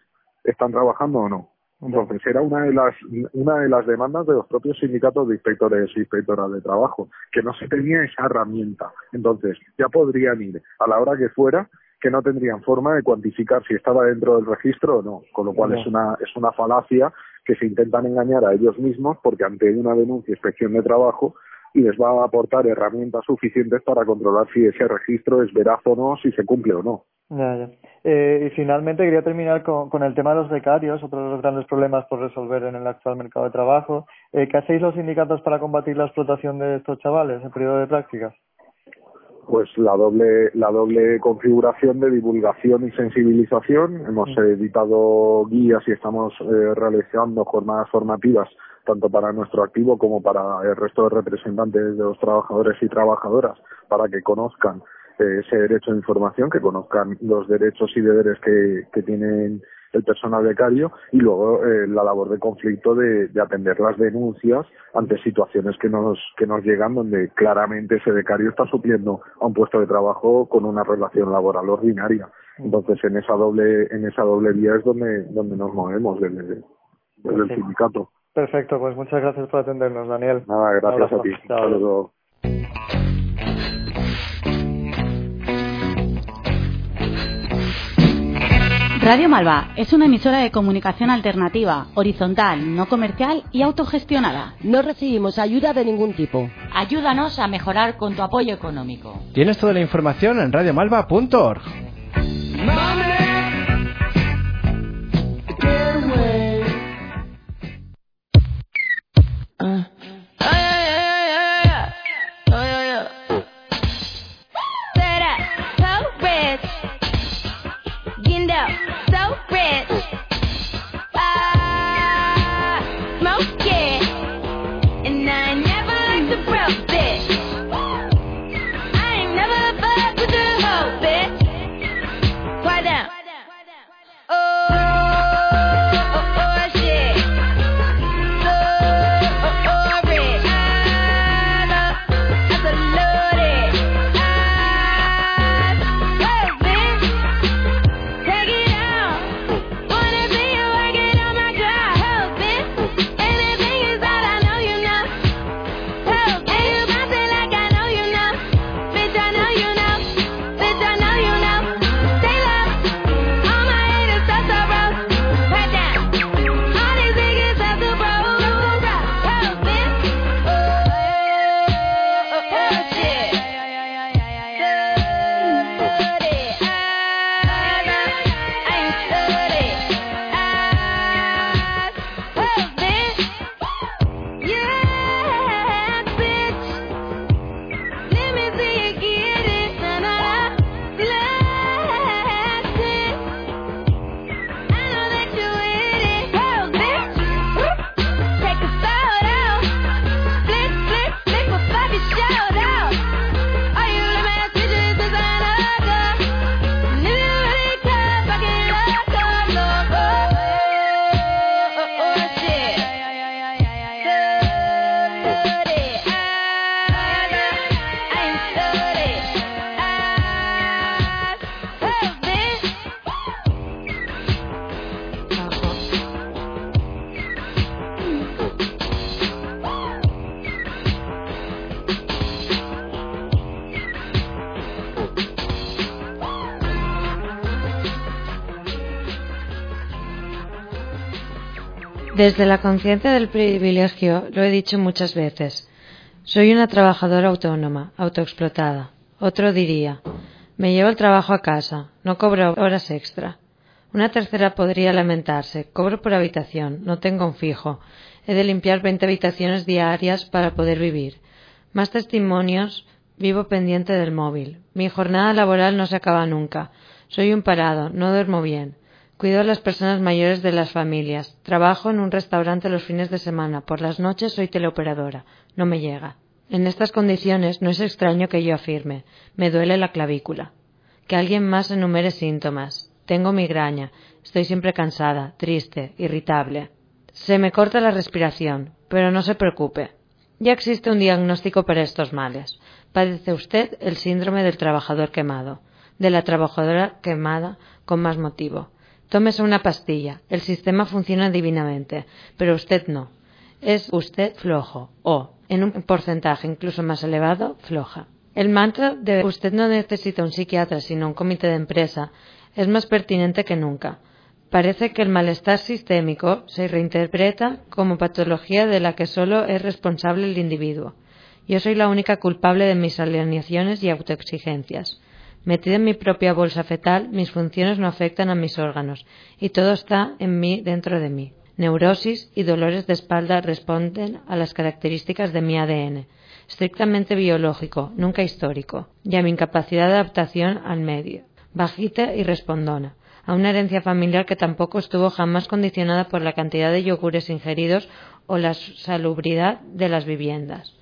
están trabajando o no. Entonces era una de las una de las demandas de los propios sindicatos de inspectores y inspectoras de trabajo que no se tenía esa herramienta. Entonces ya podrían ir a la hora que fuera que no tendrían forma de cuantificar si estaba dentro del registro o no, con lo cual es una es una falacia que se intentan engañar a ellos mismos porque ante una denuncia inspección de trabajo les va a aportar herramientas suficientes para controlar si ese registro es veraz o no, si se cumple o no. Ya, ya. Eh, y finalmente quería terminar con, con, el tema de los becarios, otro de los grandes problemas por resolver en el actual mercado de trabajo. Eh, ¿Qué hacéis los sindicatos para combatir la explotación de estos chavales en periodo de prácticas? pues la doble la doble configuración de divulgación y sensibilización hemos editado guías y estamos eh, realizando jornadas formativas tanto para nuestro activo como para el resto de representantes de los trabajadores y trabajadoras para que conozcan ese derecho de información que conozcan los derechos y deberes que, que tienen el personal becario y luego eh, la labor de conflicto de, de, atender las denuncias ante situaciones que nos que nos llegan donde claramente ese becario está supliendo a un puesto de trabajo con una relación laboral ordinaria. Entonces en esa doble en esa doble vía es donde donde nos movemos desde, desde el sindicato. Perfecto pues muchas gracias por atendernos Daniel. Nada gracias a ti. Saludos. Radio Malva es una emisora de comunicación alternativa, horizontal, no comercial y autogestionada. No recibimos ayuda de ningún tipo. Ayúdanos a mejorar con tu apoyo económico. Tienes toda la información en radiomalva.org. Desde la conciencia del privilegio lo he dicho muchas veces. Soy una trabajadora autónoma, autoexplotada. Otro diría, me llevo el trabajo a casa, no cobro horas extra. Una tercera podría lamentarse, cobro por habitación, no tengo un fijo, he de limpiar 20 habitaciones diarias para poder vivir. Más testimonios, vivo pendiente del móvil. Mi jornada laboral no se acaba nunca. Soy un parado, no duermo bien. Cuido a las personas mayores de las familias. Trabajo en un restaurante los fines de semana. Por las noches soy teleoperadora. No me llega. En estas condiciones no es extraño que yo afirme me duele la clavícula. Que alguien más enumere síntomas. Tengo migraña. Estoy siempre cansada, triste, irritable. Se me corta la respiración, pero no se preocupe. Ya existe un diagnóstico para estos males. Padece usted el síndrome del trabajador quemado, de la trabajadora quemada con más motivo. Tómese una pastilla. El sistema funciona divinamente, pero usted no. Es usted flojo o, en un porcentaje incluso más elevado, floja. El mantra de usted no necesita un psiquiatra sino un comité de empresa es más pertinente que nunca. Parece que el malestar sistémico se reinterpreta como patología de la que solo es responsable el individuo. Yo soy la única culpable de mis alienaciones y autoexigencias. Metida en mi propia bolsa fetal, mis funciones no afectan a mis órganos, y todo está en mí dentro de mí. Neurosis y dolores de espalda responden a las características de mi ADN, estrictamente biológico, nunca histórico, y a mi incapacidad de adaptación al medio, bajita y respondona, a una herencia familiar que tampoco estuvo jamás condicionada por la cantidad de yogures ingeridos o la salubridad de las viviendas.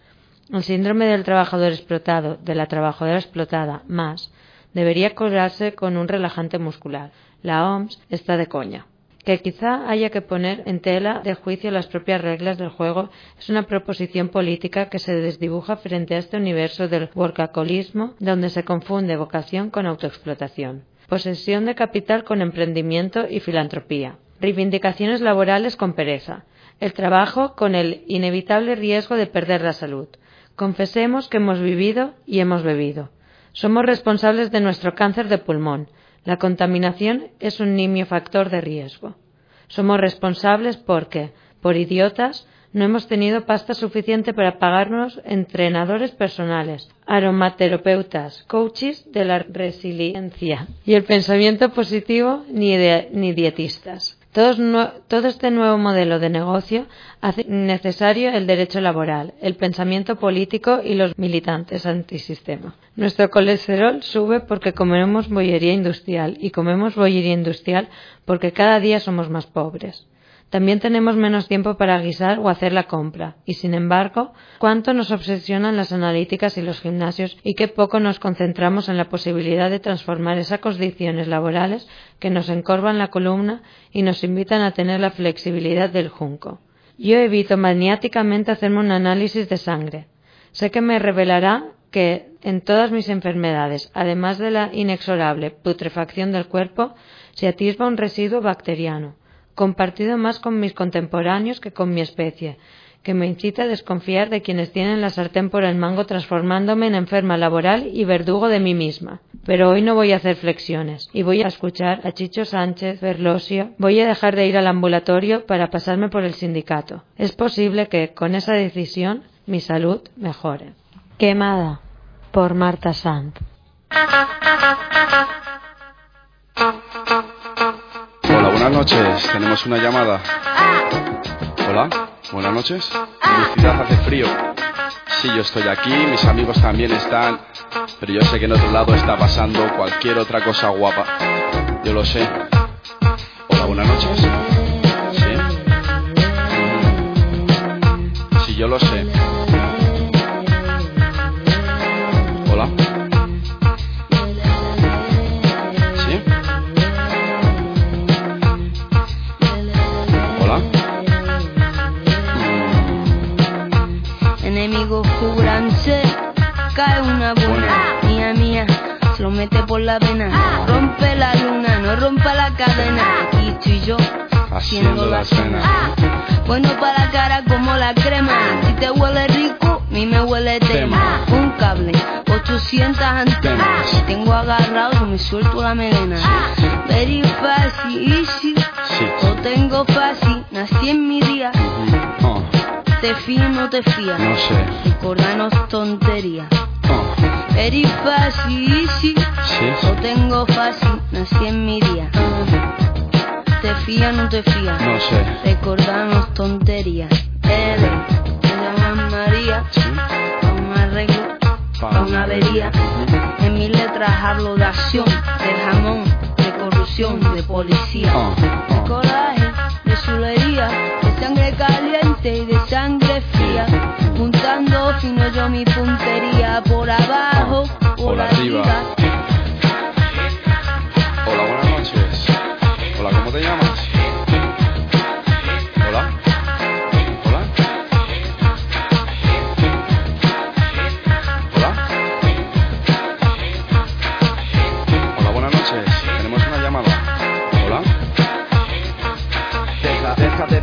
El síndrome del trabajador explotado, de la trabajadora explotada, más, debería curarse con un relajante muscular. La OMS está de coña. Que quizá haya que poner en tela de juicio las propias reglas del juego es una proposición política que se desdibuja frente a este universo del workaholismo donde se confunde vocación con autoexplotación. Posesión de capital con emprendimiento y filantropía. Reivindicaciones laborales con pereza. El trabajo con el inevitable riesgo de perder la salud. Confesemos que hemos vivido y hemos bebido. Somos responsables de nuestro cáncer de pulmón. La contaminación es un nimio factor de riesgo. Somos responsables porque, por idiotas, no hemos tenido pasta suficiente para pagarnos entrenadores personales, aromaterapeutas, coaches de la resiliencia y el pensamiento positivo ni, ni dietistas. Todo, este nuevo modelo de negocio hace necesario el derecho laboral, el pensamiento político y los militantes antisistema. Nuestro colesterol sube porque comemos bollería industrial y comemos bollería industrial porque cada día somos más pobres. También tenemos menos tiempo para guisar o hacer la compra. Y sin embargo, cuánto nos obsesionan las analíticas y los gimnasios y qué poco nos concentramos en la posibilidad de transformar esas condiciones laborales que nos encorvan la columna y nos invitan a tener la flexibilidad del junco. Yo evito maniáticamente hacerme un análisis de sangre. Sé que me revelará que en todas mis enfermedades, además de la inexorable putrefacción del cuerpo, se atisba un residuo bacteriano compartido más con mis contemporáneos que con mi especie, que me incita a desconfiar de quienes tienen la sartén por el mango transformándome en enferma laboral y verdugo de mí misma. Pero hoy no voy a hacer flexiones y voy a escuchar a Chicho Sánchez, Berlosio, voy a dejar de ir al ambulatorio para pasarme por el sindicato. Es posible que, con esa decisión, mi salud mejore. Quemada por Marta Sant. Buenas noches. Tenemos una llamada. Hola, buenas noches. Felicidad, hace frío. Sí, yo estoy aquí, mis amigos también están, pero yo sé que en otro lado está pasando cualquier otra cosa guapa. Yo lo sé. Hola, buenas noches. Sí. Sí, yo lo sé. Cae una buena. Mía, mía, se lo mete por la vena. Rompe la luna, no rompa la cadena. Aquí estoy yo, haciendo la cena. Bueno para la cara como la crema. Si te huele rico, a mí me huele tema. Un cable, 800 antenas. Tengo agarrado, me suelto la melena. Very fast, easy. Lo tengo fácil, nací en mi día. Oh, Te fío, no te fías. no sé. Recordanos tonterías. Oh, Eres fácil, sí. sí. Lo tengo fácil, nací en mi día. Te fía, no te fías. No sé. Recordanos tonterías. Eres, te llamas María. Pa' un arreglo, pa' una avería. En mis letras hablo de acción, de jamón, de corrupción, de policía. Oh, De coraje, de chulería, de sangre caliente y de sangre fría. Juntando fino yo mi puntería por abajo, por, Por arriba. Hola, buenas noches. Hola, ¿cómo te llamas?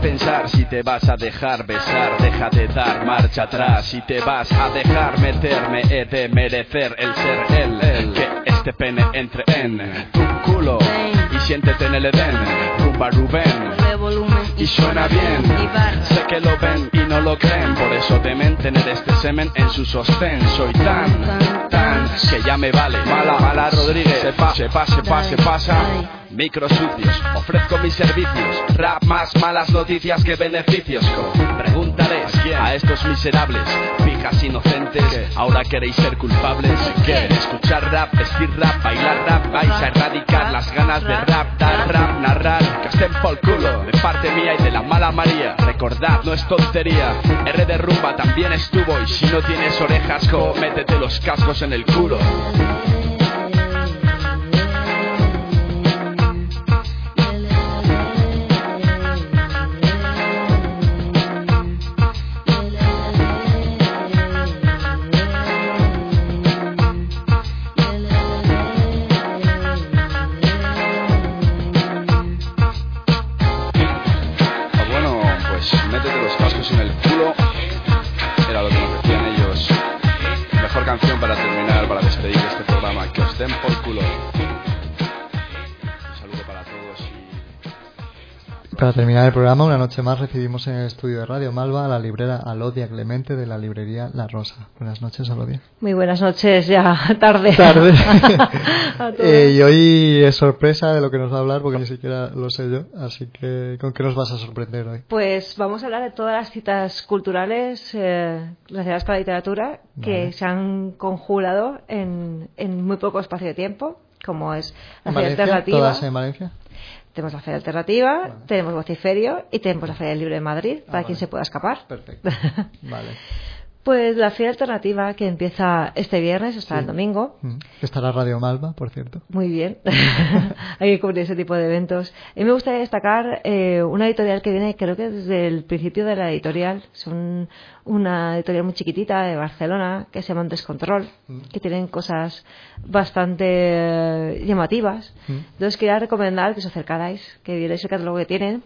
Pensar si te vas a dejar besar, deja de dar marcha atrás. Si te vas a dejar meterme, he de merecer el ser él, que este pene entre en tu culo y siéntete en el Edén. Rumba Rubén y suena bien. Sé que lo ven y no lo creen, por eso temen tener este semen en su sostén. Soy tan, tan, que ya me vale. Mala, mala Rodríguez, se pa, se pa, se pa, se pasa. Micros sucios, ofrezco mis servicios. Rap más malas noticias que beneficios. Co. Pregúntale a estos miserables, fijas inocentes. Ahora queréis ser culpables. ¿Qué? Escuchar rap, vestir rap, bailar rap. Vais a erradicar las ganas de rap, dar rap, narrar. Que den por culo de parte mía y de la mala María. Recordad, no es tontería. R de rumba también estuvo. Y si no tienes orejas, co, métete los cascos en el culo. El programa, una noche más recibimos en el estudio de Radio Malva a la librera Alodia Clemente de la librería La Rosa. Buenas noches, Alodia. Muy buenas noches, ya tarde. Tarde. Eh, y hoy es sorpresa de lo que nos va a hablar porque ni siquiera lo sé yo. Así que, ¿con qué nos vas a sorprender hoy? Pues vamos a hablar de todas las citas culturales eh, relacionadas con la literatura que Vale. se han conjurado en, en muy poco espacio de tiempo, como es la ¿En Feria Valencia? Alternativa. ¿Todas en Valencia? Tenemos la Feria Alternativa, tenemos Vociferio y tenemos la Feria del Libro de Madrid, para vale. quien se pueda escapar. Perfecto. Vale. Pues la Feria Alternativa que empieza este viernes hasta el domingo. Mm. Estará Radio Malva, por cierto. Muy bien. Hay que cubrir ese tipo de eventos. Mí me gustaría destacar eh, una editorial que viene, creo que desde el principio de la editorial. Son una editorial muy chiquitita de Barcelona que se llama Descontrol, que tienen cosas bastante eh, llamativas. Entonces quería recomendar que os acercarais, que vierais el catálogo que tienen.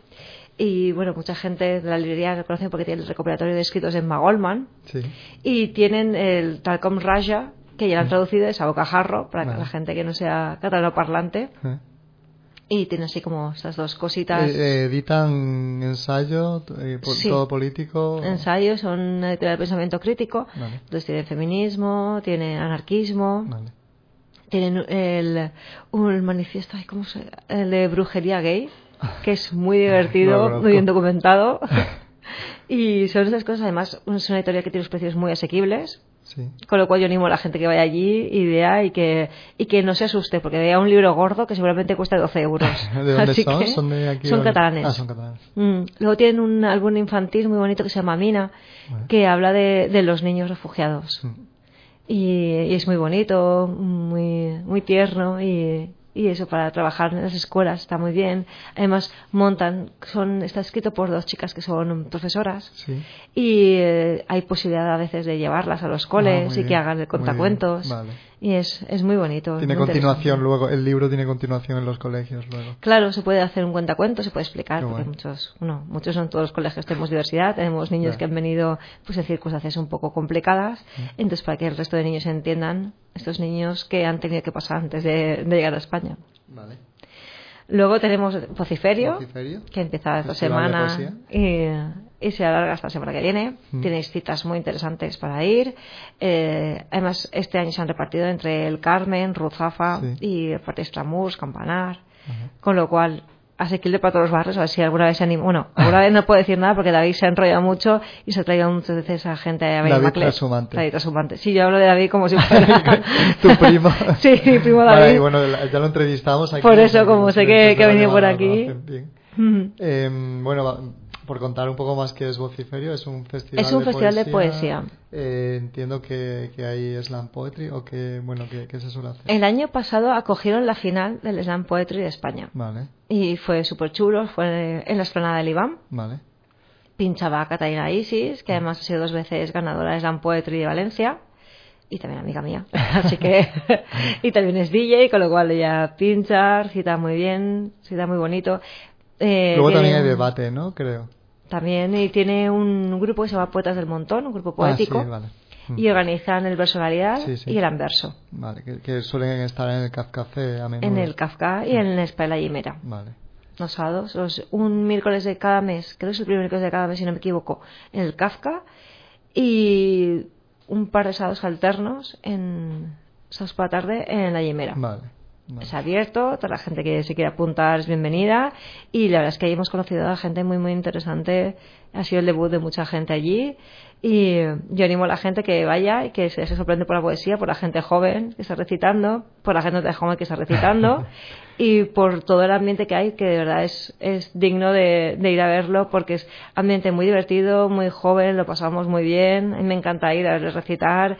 Y bueno, mucha gente de la librería lo conocen porque tiene el recopilatorio de escritos de Emma Goldman. Sí. Y tienen el Talcom Raja, que ya lo han traducido, es a bocajarro, para Vale. la gente que no sea catalano parlante. Eh. Y tiene así como estas dos cositas. Eh, eh, editan ensayo, eh, po- Sí. todo político. Ensayos, son una editorial de pensamiento crítico. Vale. Entonces tiene feminismo, tiene anarquismo. Tienen el, un manifiesto, ay, ¿cómo se El de brujería gay, que es muy divertido, muy bien documentado. y son esas cosas, además, es una editorial que tiene los precios muy asequibles. Sí. Con lo cual yo animo a la gente que vaya allí y vea y que, y que no se asuste, porque vea un libro gordo que seguramente cuesta 12 euros. ¿De dónde Así son? que ¿Son de aquí son o- catalanes. Ah, son catalanes. Mm. Luego tienen un álbum infantil muy bonito que se llama Mina, que habla de, de los niños refugiados. Mm. Y, y es muy bonito, muy, muy tierno y, y eso para trabajar en las escuelas está muy bien. Además montan, son, está escrito por dos chicas que son profesoras Sí. y eh, hay posibilidad a veces de llevarlas a los coles Ah, muy y que hagan el contacuentos. Vale. Y es, es muy bonito. Tiene muy continuación luego, el libro tiene continuación en los colegios luego. Claro, se puede hacer un cuentacuento, se puede explicar, porque muchos, bueno, muchos en todos los colegios tenemos diversidad, tenemos niños que han venido pues en circunstancias un poco complicadas, entonces para que el resto de niños entiendan estos niños que han tenido que pasar antes de, de llegar a España. Vale. Luego tenemos Vociferio, Vociferio. que empieza esta semana y, y se alarga hasta la semana que viene. Mm. Tenéis citas muy interesantes para ir. Eh, además, este año se han repartido entre el Carmen, Ruzafa Sí. y el Fuerte Campanar. Con lo cual, asequible para todos los barrios, a ver si alguna vez se anima. Bueno, alguna vez no puedo decir nada porque David se ha enrollado mucho y se ha traído muchas veces a gente a ver David Maclet. Trashumante. David Trashumante. Sí, yo hablo de David como si fuera tu primo. Sí, mi primo Vale, David. y bueno, ya lo entrevistamos aquí. Por eso, como sé que, ha venido por aquí. Eh, bueno, por contar un poco más qué es Vociferio, es un festival Es un de festival de poesía. Eh, entiendo que, que hay slam poetry o que, bueno, que, que se suele hacer. El año pasado acogieron la final del Slam Poetry de España. Vale, Y fue súper chulo, fue en la esplanada del IBAM. vale. Pinchaba Catalina Isis, que además ha sido dos veces ganadora de Slam Poetry de Valencia. Y también amiga mía. Así que. y también es DJ, con lo cual ella pincha, cita muy bien, cita muy bonito. Eh, Luego también hay debate, ¿no? Creo. También, y tiene un grupo que se llama Poetas del Montón, un grupo poético. Ah, sí, vale. Mm. Y organizan el verso variedad Sí, sí. y el anverso. Vale, que, que suelen estar en el Caf Café a menudo. En el Kafka y en el Espela Yimera. Vale. los sábados, los- un miércoles de cada mes, creo que es el primer miércoles de cada mes, si no me equivoco, en el Kafka y un par de sábados alternos en sábados por la tarde en la Yemera. Vale. Es abierto, toda la gente que se quiera apuntar es bienvenida y la verdad es que ahí hemos conocido a gente muy muy interesante. Ha sido el debut de mucha gente allí y yo animo a la gente que vaya y que se, se sorprende por la poesía, por la gente joven que está recitando, por la gente joven que está recitando y por todo el ambiente que hay que de verdad es, es digno de, de ir a verlo porque es ambiente muy divertido, muy joven, lo pasamos muy bien, mí me encanta ir a recitar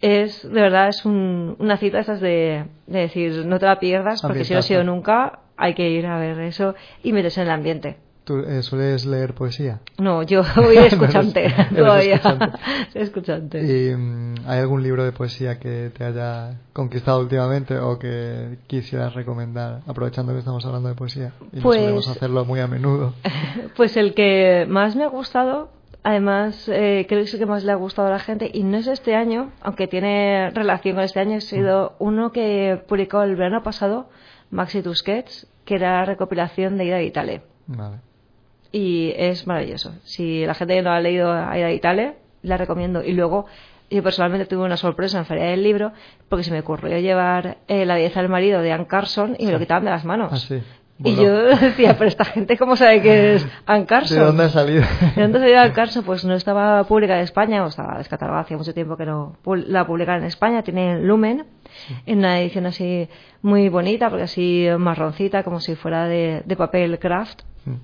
es de verdad es un- una cita esas de, de decir no te la pierdas porque si no ha sido nunca hay que ir a ver eso y meterse en el ambiente ¿Tú eh, sueles leer poesía? no yo voy de escuchante eres todavía escuchante. ¿Y mm, hay algún libro de poesía que te haya conquistado últimamente o que quisieras recomendar, aprovechando que estamos hablando de poesía? Y no Pues- solemos hacerlo muy a menudo. Pues el que más me ha gustado, además eh, creo que es el que más le ha gustado a la gente, y no es este año, aunque tiene relación con este año, ha sido uno que publicó el verano pasado, Maxi Tusquets, que era recopilación de Ida Vitale. Vale. Y es maravilloso. Si la gente no ha leído a Ida Vitale, la recomiendo. Y luego, yo personalmente tuve una sorpresa en Feria del Libro, porque se me ocurrió llevar eh, La belleza del marido de Anne Carson y me lo quitaban de las manos. Ah, sí. Y yo decía, pero esta gente, ¿cómo sabe que es Anne Carson? ¿De dónde ha salido? ¿De dónde salió Anne Carson? Pues no estaba pública en España, o estaba descatalogada hacía mucho tiempo que no la publicaron en España. Tiene Lumen, en una edición así muy bonita, porque así marroncita, como si fuera de, de papel craft. Mm.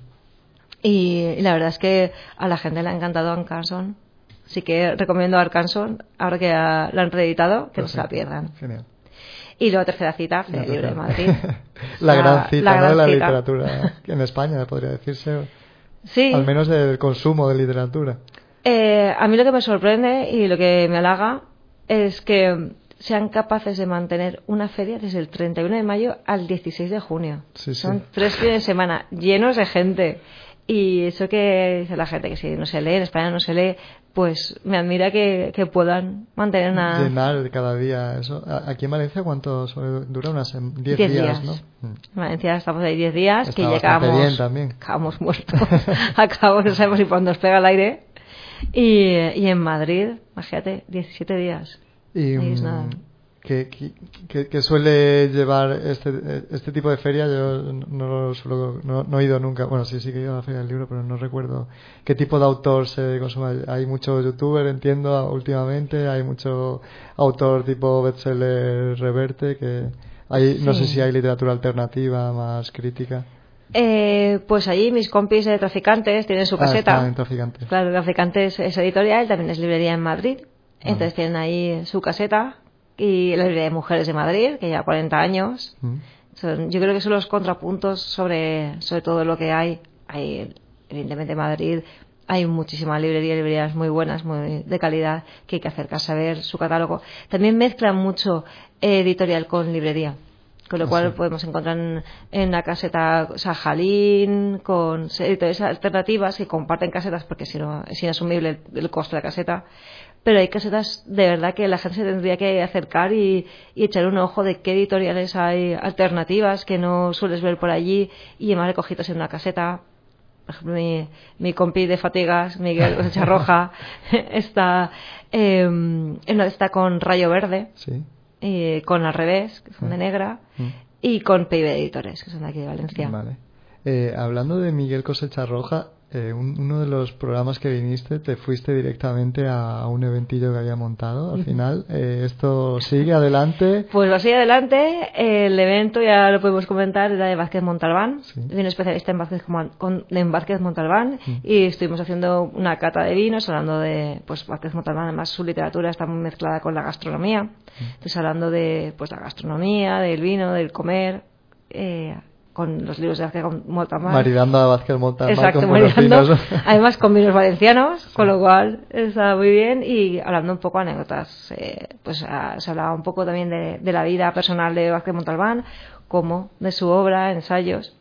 Y, y la verdad es que a la gente le ha encantado Anne Carson. Así que recomiendo a Anne Carson, ahora que la han reeditado, que no se la pierdan. Genial. Y luego tercera cita, Feria del Libro de Madrid. la La- gran cita la ¿no? gran de la cita. literatura en España, podría decirse. Sí. Al menos del consumo de literatura. Eh, a mí lo que me sorprende y lo que me halaga es que sean capaces de mantener una feria desde el 31 de mayo al 16 de junio. Sí, sí. Son tres fines de semana llenos de gente. Y eso que dice la gente, que si no se lee, en España no se lee, pues me admira que, que puedan mantener una... Llenar cada día eso. Aquí en Valencia, ¿cuánto dura? Unas 10 Diez días, días. ¿no? Mm. En Valencia estamos ahí 10 días, Está que llegamos, bien también. acabamos muertos, acabamos, no sabemos si cuándo nos pega el aire. Y, y en Madrid, imagínate, 17 días. Y es mm, nada. Que, que- que- suele llevar este, este tipo de feria, yo no, lo suelo- no, no he ido nunca, bueno, sí, sí que he ido a la feria del libro, pero no recuerdo qué tipo de autor se consume. Hay mucho youtuber, entiendo, últimamente, hay mucho autor tipo bestseller reverte, que hay, no sé si hay literatura alternativa más crítica. Eh, pues allí mis compis de Traficantes tienen su Ah, caseta. están en Traficantes. Claro, Traficantes es editorial, también es librería en Madrid. Entonces tienen ahí su caseta y la librería de mujeres de Madrid, que lleva 40 años. Mm. Son- yo creo que son los contrapuntos sobre, sobre todo lo que hay. Hay, evidentemente, en Madrid hay muchísima librería, librerías muy buenas, muy de calidad, que hay que acercarse a ver su catálogo. También mezclan mucho eh, editorial con librería. Con lo Ah, cual sí. podemos encontrar en, en la caseta Sajalín, con editoriales alternativas que comparten casetas porque si no es inasumible el, el costo de la caseta, pero hay casetas de verdad que la gente se tendría que acercar y, y echar un ojo de qué editoriales hay alternativas que no sueles ver por allí y llevar recogidos en una caseta. Por ejemplo, mi, mi compi de fatigas, Miguel Cosecha Roja, está, eh, está con Rayo Verde, Sí. y con Al Revés, que son de negra, Mm. y con PIB Editores, que son de aquí de Valencia. Vale. Eh, hablando de Miguel Cosecha Roja, eh, un- uno de los programas que viniste te fuiste directamente a un eventillo que había montado. Al final, eh, esto sigue adelante. Pues así adelante, el evento ya lo podemos comentar, era de Vázquez Montalbán, vino un especialista en Vázquez, con- en Vázquez Montalbán Mm. y estuvimos haciendo una cata de vinos, hablando de, pues Vázquez Montalbán, además su literatura está muy mezclada con la gastronomía, Mm. entonces hablando de pues la gastronomía, del vino, del comer, eh, con los libros de Vázquez Montalbán. Maridando a Vázquez Montalbán Exacto, con maridando, vinos. además con vinos valencianos, con lo cual está muy bien y hablando un poco de anécdotas, eh, pues ah, se hablaba un poco también de, de la vida personal de Vázquez Montalbán, como de su obra, ensayos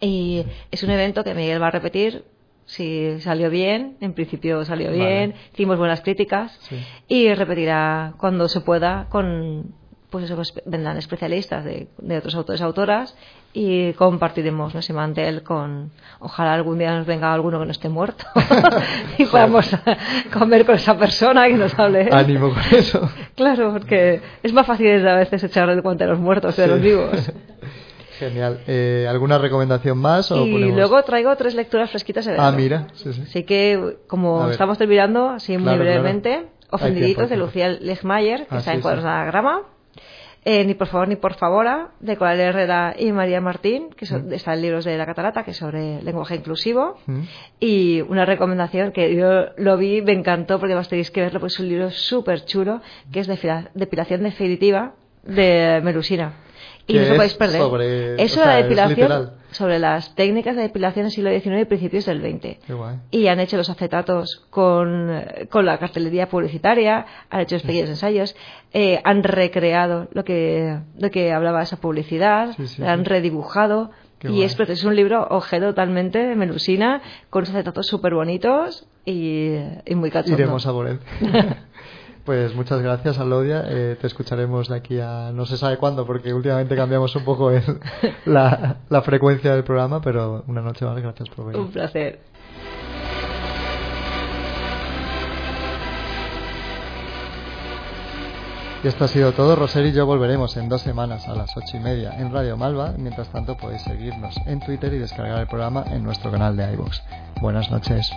y es un evento que Miguel va a repetir si salió bien, en principio salió Vale. bien, hicimos buenas críticas Sí. y repetirá cuando se pueda con pues eso, pues vendrán especialistas de, de otros autores autoras y compartiremos nuestro mantel con ojalá algún día nos venga alguno que no esté muerto y podamos comer con esa persona que nos hable Ánimo con eso. claro porque es más fácil a veces echar el cuenta de los muertos que de los Sí. vivos Genial. Eh, ¿Alguna recomendación más? O y ponemos- luego traigo tres lecturas fresquitas de Ah, verano. mira. Sí, sí. Así que, como estamos terminando, así muy Claro, brevemente, Ofendiditos de Lucía Lechmayer, que Ah, está sí, en cuadros sí. de anagrama. Eh, ni por favor ni por favora, de Coral Herrera y María Martín, que son, Mm. están libros de la Catarata, que es sobre lenguaje inclusivo. Mm. Y una recomendación que yo lo vi, me encantó, porque además tenéis que verlo, pues es un libro súper chulo, que es de depilación definitiva de Melusina. Y no os podéis perder. sobre- es o sobre sea, la depilación, sobre las técnicas de depilación del siglo XIX y principios del XX Qué guay. y han hecho los acetatos con, con la cartelería publicitaria, han hecho los pequeños ensayos, eh, han recreado lo que, lo que hablaba esa publicidad, Sí, sí, la han redibujado Qué y guay. es, es un libro objeto totalmente de Melusina con unos acetatos súper bonitos y, y muy cachondos. Iremos a por él. Pues muchas gracias, Alodia. Eh, te escucharemos de aquí a no se sabe cuándo, porque últimamente cambiamos un poco el- la, la frecuencia del programa, pero una noche más, gracias por venir. Un placer. Y esto ha sido todo. Roser y yo volveremos en dos semanas a las ocho y media en Radio Malva. Mientras tanto, podéis seguirnos en Twitter y descargar el programa en nuestro canal de iVoox. Buenas noches.